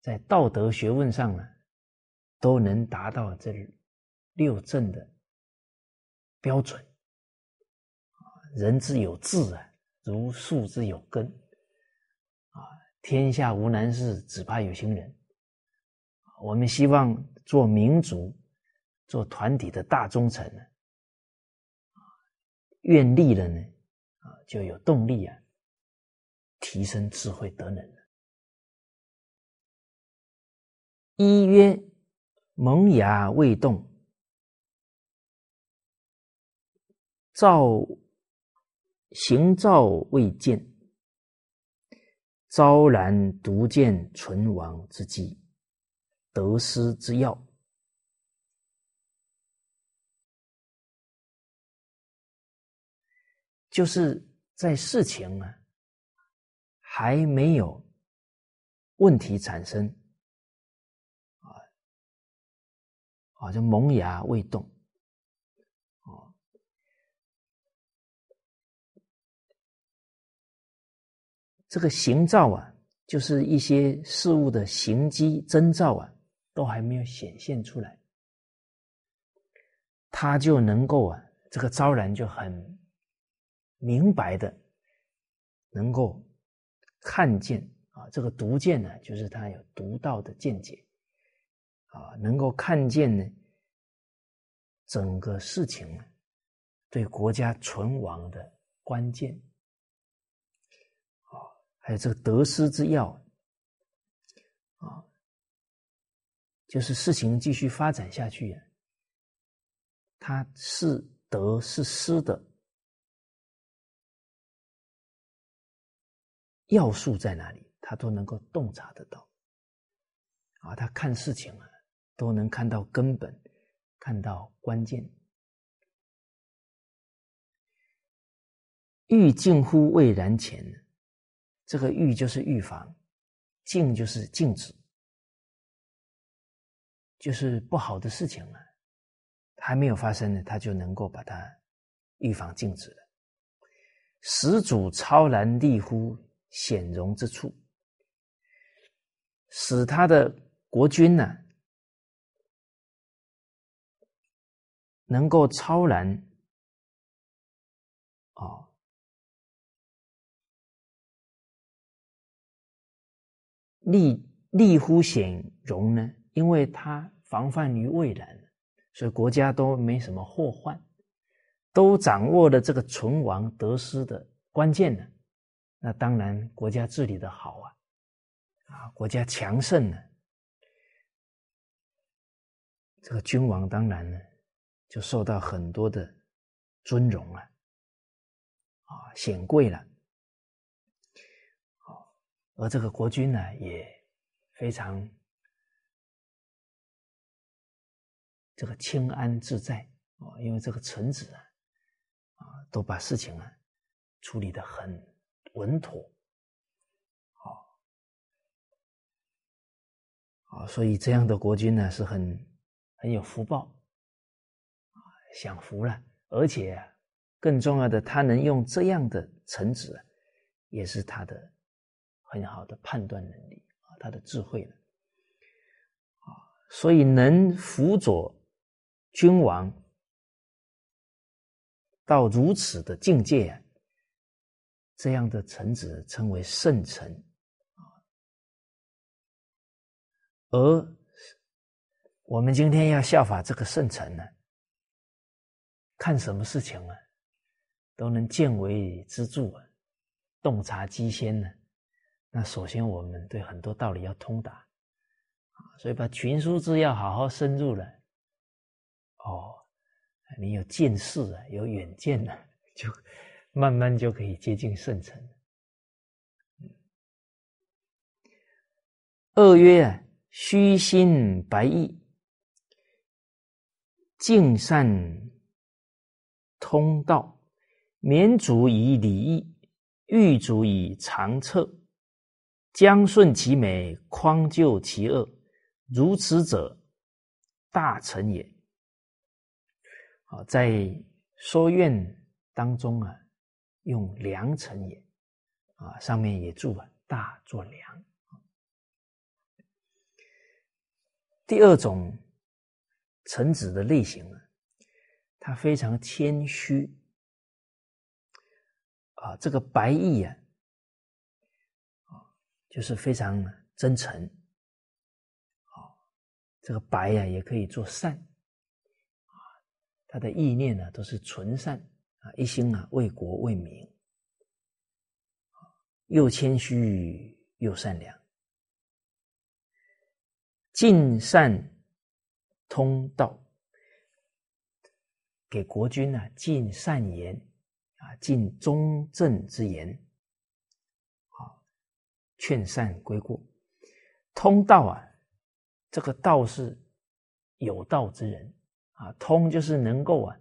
在道德学问上呢，都能达到这六正的标准。人之有志啊，如树之有根。啊，天下无难事，只怕有心人。我们希望做民族、做团体的大忠臣呢，愿力了呢，啊，就有动力啊。提升智慧德能一曰萌芽未动，造行兆未见，昭然独见存亡之机，得失之要，就是在事情啊。还没有问题产生，啊，啊，就萌芽未动，啊，这个形兆啊，就是一些事物的形迹征兆啊，都还没有显现出来，他就能够啊，这个昭然就很明白的，能够。看见啊，这个独见呢，就是他有独到的见解，啊，能够看见呢，整个事情对国家存亡的关键，啊，还有这个得失之要，啊，就是事情继续发展下去，它是得是失的。要素在哪里，他都能够洞察得到。啊，他看事情啊，都能看到根本，看到关键。欲近乎未然前，这个欲就是预防，静就是静止，就是不好的事情啊，还没有发生呢，他就能够把它预防禁止了。始祖超然立乎。显荣之处，使他的国君呢，能够超然，啊，立立乎显荣呢？因为他防范于未然，所以国家都没什么祸患，都掌握了这个存亡得失的关键呢。那当然，国家治理的好啊，啊，国家强盛呢，这个君王当然呢，就受到很多的尊荣了，啊，显贵了，而这个国君呢，也非常这个清安自在啊，因为这个臣子啊，啊，都把事情啊处理的很。稳妥，好，好，所以这样的国君呢是很很有福报，啊，享福了，而且更重要的，他能用这样的臣子，也是他的很好的判断能力啊，他的智慧了，啊，所以能辅佐君王到如此的境界，这样的臣子称为圣臣啊。而我们今天要效法这个圣臣呢，看什么事情啊，都能见微知著啊，洞察机先呢。那首先我们对很多道理要通达，所以把群书之要好好深入了哦。你有见识啊，有远见了，就慢慢就可以接近圣城。二曰，虚心白意，敬善通道，绵足以礼义，欲足以长策，将顺其美，匡救其恶，如此者，大成也。在说愿当中啊，用良臣也啊，上面也注啊，大作良。第二种臣子的类型呢，他非常谦虚啊，这个白义啊，啊，就是非常真诚啊，这个白呀，也可以做善。他的意念呢，都是纯善啊，一心啊为国为民，又谦虚又善良，尽善通道，给国君呢尽善言啊，尽忠正之言，啊，劝善归过，通道啊，这个道是有道之人。啊，通就是能够啊，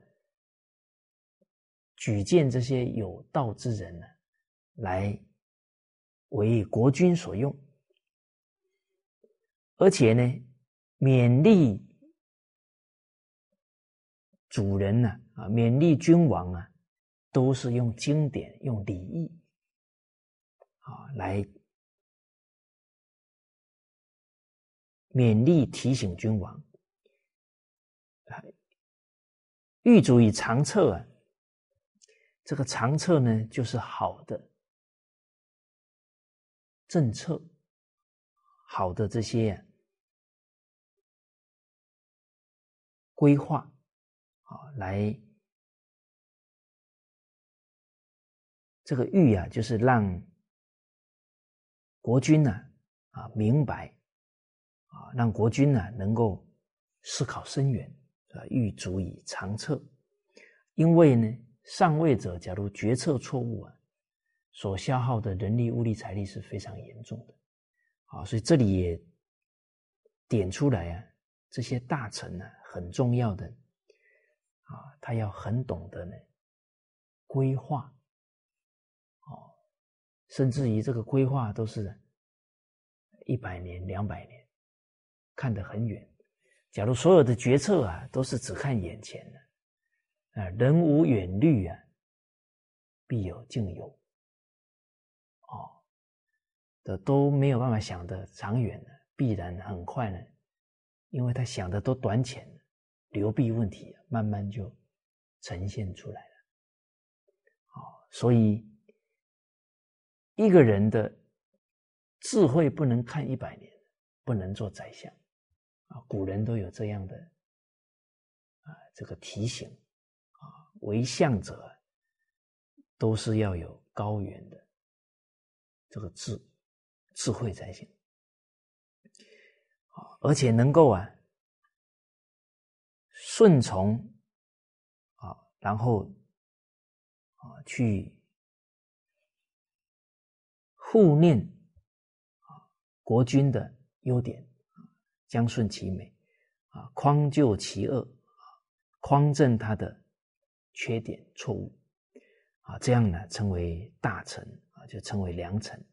举荐这些有道之人呢，来为国君所用，而且呢，勉励主人呢，啊，勉励君王啊，都是用经典、用礼义啊来勉励提醒君王。欲足以长策啊，这个长策呢，就是好的政策，好的这些规划啊，来这个玉啊，就是让国君呢啊明白啊，让国君呢能够思考深远。啊，欲足以长策，因为呢，上位者假如决策错误啊，所消耗的人力、物力、财力是非常严重的。啊，所以这里也点出来啊，这些大臣呢，很重要的啊，他要很懂得呢规划，哦，甚至于这个规划都是一百年、两百年，看得很远。假如所有的决策啊都是只看眼前的，啊，人无远虑啊，必有近忧，哦，的都没有办法想的长远的，必然很快呢，因为他想的都短浅了，流弊问题慢慢就呈现出来了，哦，所以一个人的智慧不能看一百年，不能做宰相。古人都有这样的啊，这个提醒啊，为相者都是要有高远的这个智智慧才行啊，而且能够啊顺从啊，然后啊去护念啊国君的优点。将顺其美，啊，匡救其恶，啊，匡正他的缺点错误，啊，这样呢称为大臣，啊，就称为良臣。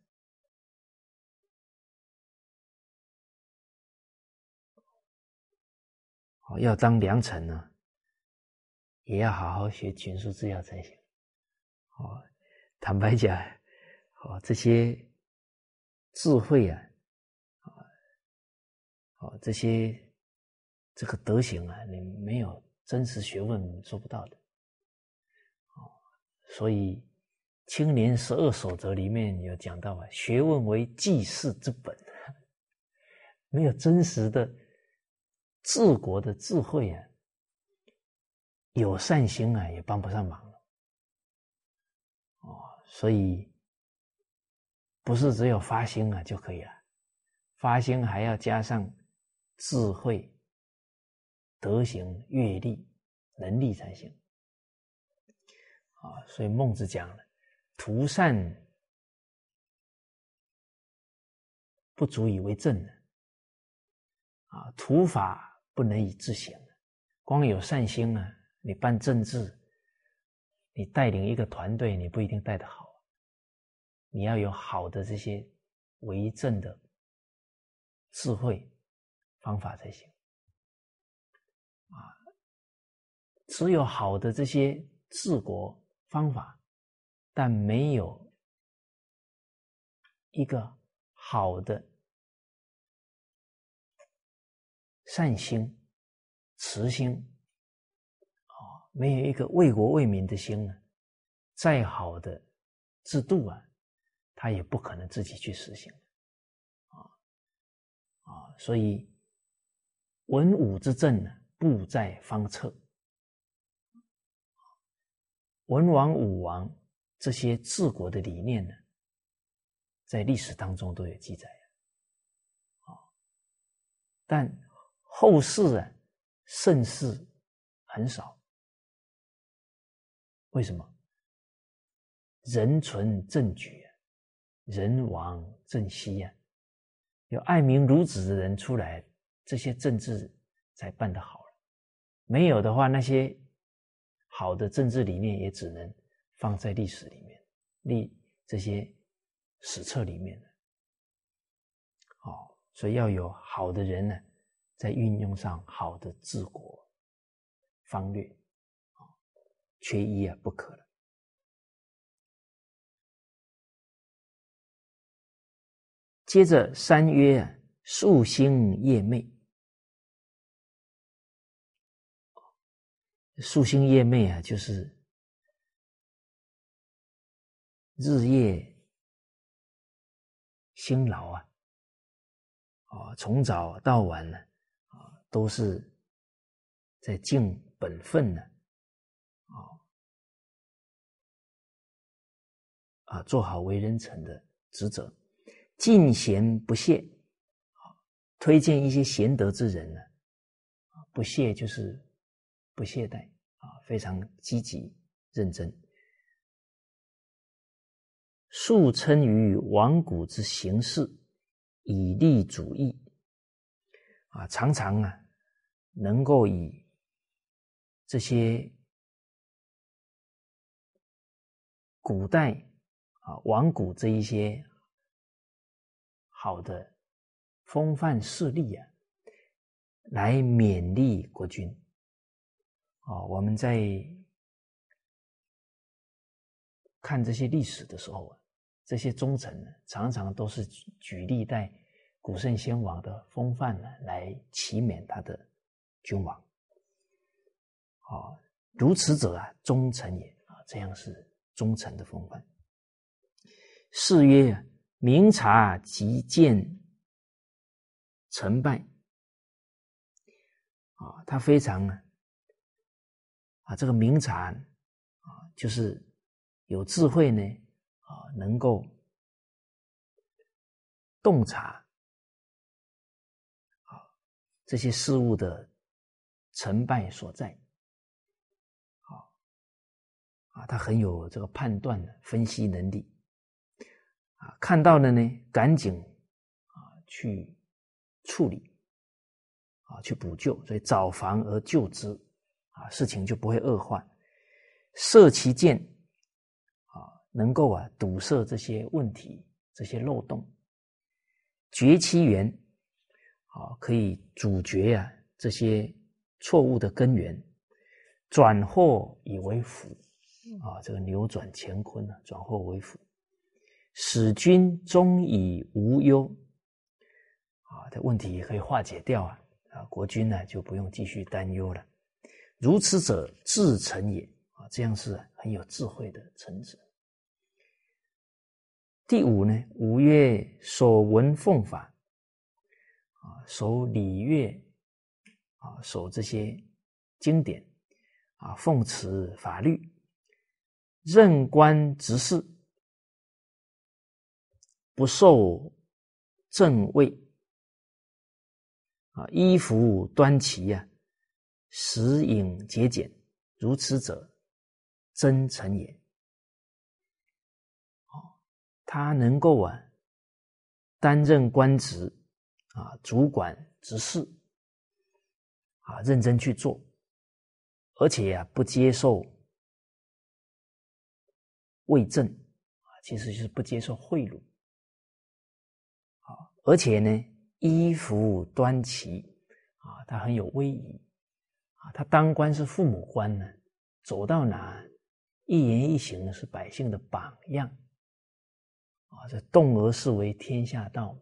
好，要当良臣呢，也要好好学群书治要才行。哦，坦白讲，哦，这些智慧啊。哦，这些这个德行啊，你没有真实学问做不到的。哦所以青年十二守则里面有讲到啊，学问为济世之本，没有真实的治国的智慧啊，有善心啊，也帮不上忙了。哦，所以不是只有发心啊就可以了，发心还要加上智慧。德行、阅历、能力才行啊！所以孟子讲了：“图善不足以为政啊，图法不能以自行。光有善心啊，你办政治，你带领一个团队，你不一定带得好。你要有好的这些为政的智慧方法才行啊。”只有好的这些治国方法，但没有一个好的善心、慈心，啊，没有一个为国为民的心呢，再好的制度啊，他也不可能自己去实行，啊啊，所以文武之政呢，布在方策。文王、武王这些治国的理念呢，在历史当中都有记载啊。但后世啊，盛世很少。为什么？人存政举，人亡政息呀。有爱民如子的人出来，这些政治才办得好了。没有的话，那些。好的政治理念也只能放在历史里面、历这些史册里面哦，所以要有好的人呢，在运用上好的治国方略，啊，缺一啊不可了。接着三曰啊，夙兴夜寐。夙兴夜寐啊，就是日夜辛劳啊，啊，从早到晚呢，啊，都是在尽本分呢，啊，啊，做好为人臣的职责，尽贤不懈，推荐一些贤德之人呢，不懈就是不懈怠。啊，非常积极认真，素称于亡古之形式，以立主义。啊，常常啊，能够以这些古代啊亡古这一些好的风范事例啊，来勉励国君。啊，我们在看这些历史的时候啊，这些忠臣呢，常常都是举历代古圣先王的风范呢，来启勉他的君王。啊，如此者啊，忠臣也啊，这样是忠臣的风范。是曰：明察即见成败。啊，他非常。啊，这个明察啊，就是有智慧呢，啊，能够洞察啊这些事物的成败所在，啊啊，他很有这个判断的分析能力，啊，看到了呢，赶紧啊去处理，啊去补救，所以早防而救之。啊，事情就不会恶化。射其见，啊，能够啊堵塞这些问题、这些漏洞；绝其源，啊，可以阻绝啊这些错误的根源；转祸以为福，啊，这个扭转乾坤呢，转祸为福，使君终以无忧，啊，这问题可以化解掉啊，啊，国君呢就不用继续担忧了。如此者，至诚也啊！这样是很有智慧的臣子。第五呢，五月守文奉法，啊，守礼乐，啊，守这些经典，啊，奉持法律，任官执事，不受正位，啊，衣服端齐呀，食饮节俭，如此者，真诚也。他能够啊，担任官职啊，主管执事啊，认真去做，而且啊，不接受为政啊，其实就是不接受贿赂啊，而且呢，衣服端齐啊，他很有威仪啊，他当官是父母官呢，走到哪一言一行是百姓的榜样。啊，这动而是为天下道，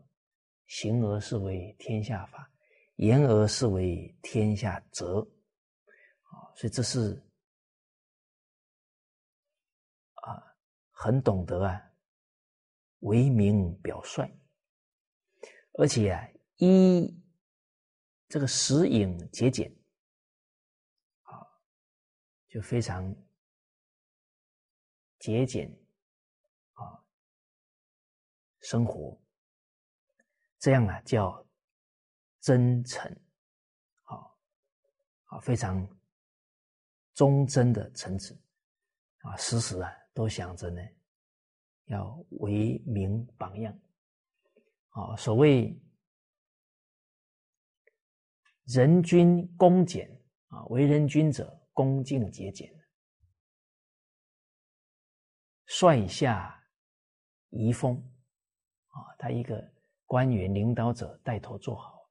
行而是为天下法，言而是为天下则。啊，所以这是啊，很懂得啊，为民表率，而且啊，一这个食饮节俭，啊，就非常节俭啊。生活，这样啊叫真诚，好，啊非常忠贞的臣子，啊时时啊都想着呢，要为民榜样，啊所谓人君恭俭啊，为人君者恭敬节俭，率下移风。啊，他一个官员、领导者带头做好，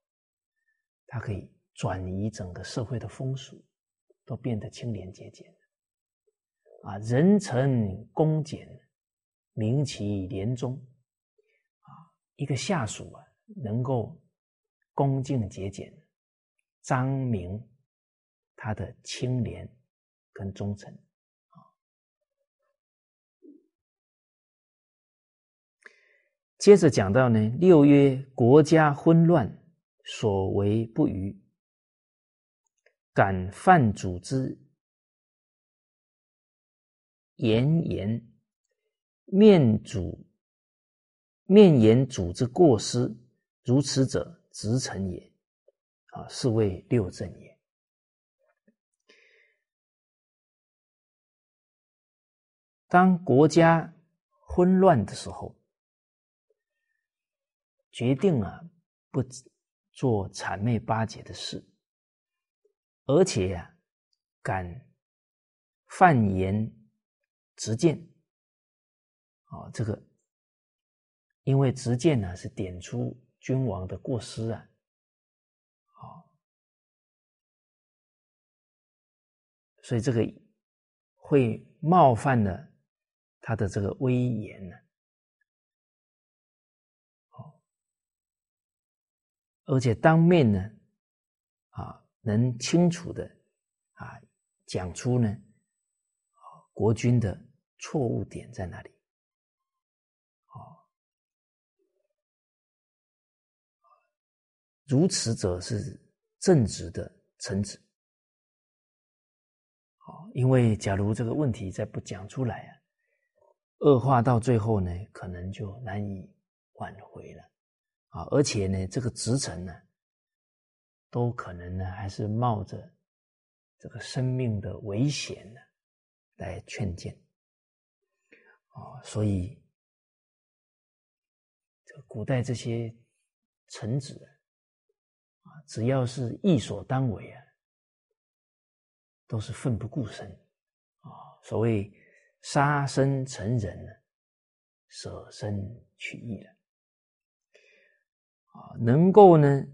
他可以转移整个社会的风俗，都变得清廉节俭。啊，人臣恭俭，民其廉忠。一个下属啊，能够恭敬节俭，彰明他的清廉跟忠诚。接着讲到呢，六曰国家混乱，所为不虞，敢犯主之言言，面主面言主之过失，如此者，直臣也。啊，是谓六正也。当国家混乱的时候。决定啊，不做谄媚巴结的事，而且呀，敢犯言直谏。哦，这个因为直谏呢是点出君王的过失啊，好，所以这个会冒犯了他的这个威严呢。好而且当面呢，啊，能清楚的啊讲出呢，国君的错误点在哪里？如此者是正直的臣子。哦，因为假如这个问题再不讲出来啊，恶化到最后呢，可能就难以挽回了。啊，而且呢，这个职臣呢，都可能呢，还是冒着这个生命的危险呢，来劝谏。啊，所以古代这些臣子，只要是义所当为啊，都是奋不顾身啊。所谓杀身成仁呢，舍身取义了。啊，能够呢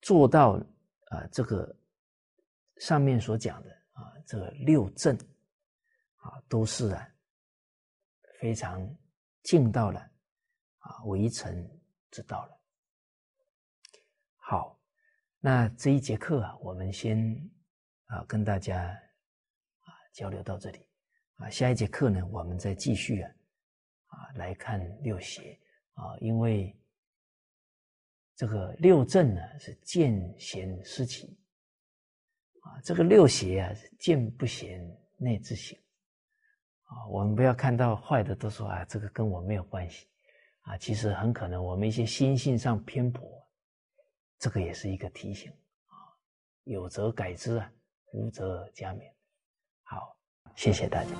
做到啊，这个上面所讲的啊，这个六正啊，都是啊非常尽到了啊为臣知道了。好，那这一节课啊，我们先啊，跟大家啊交流到这里啊。下一节课呢，我们再继续啊啊来看六邪啊，因为这个六正呢是见贤思齐啊，这个六邪啊是见不贤内自省啊。我们不要看到坏的都说啊，这个跟我没有关系啊，其实很可能我们一些心性上偏颇，这个也是一个提醒啊，有则改之啊。无则加勉。好，谢谢大家。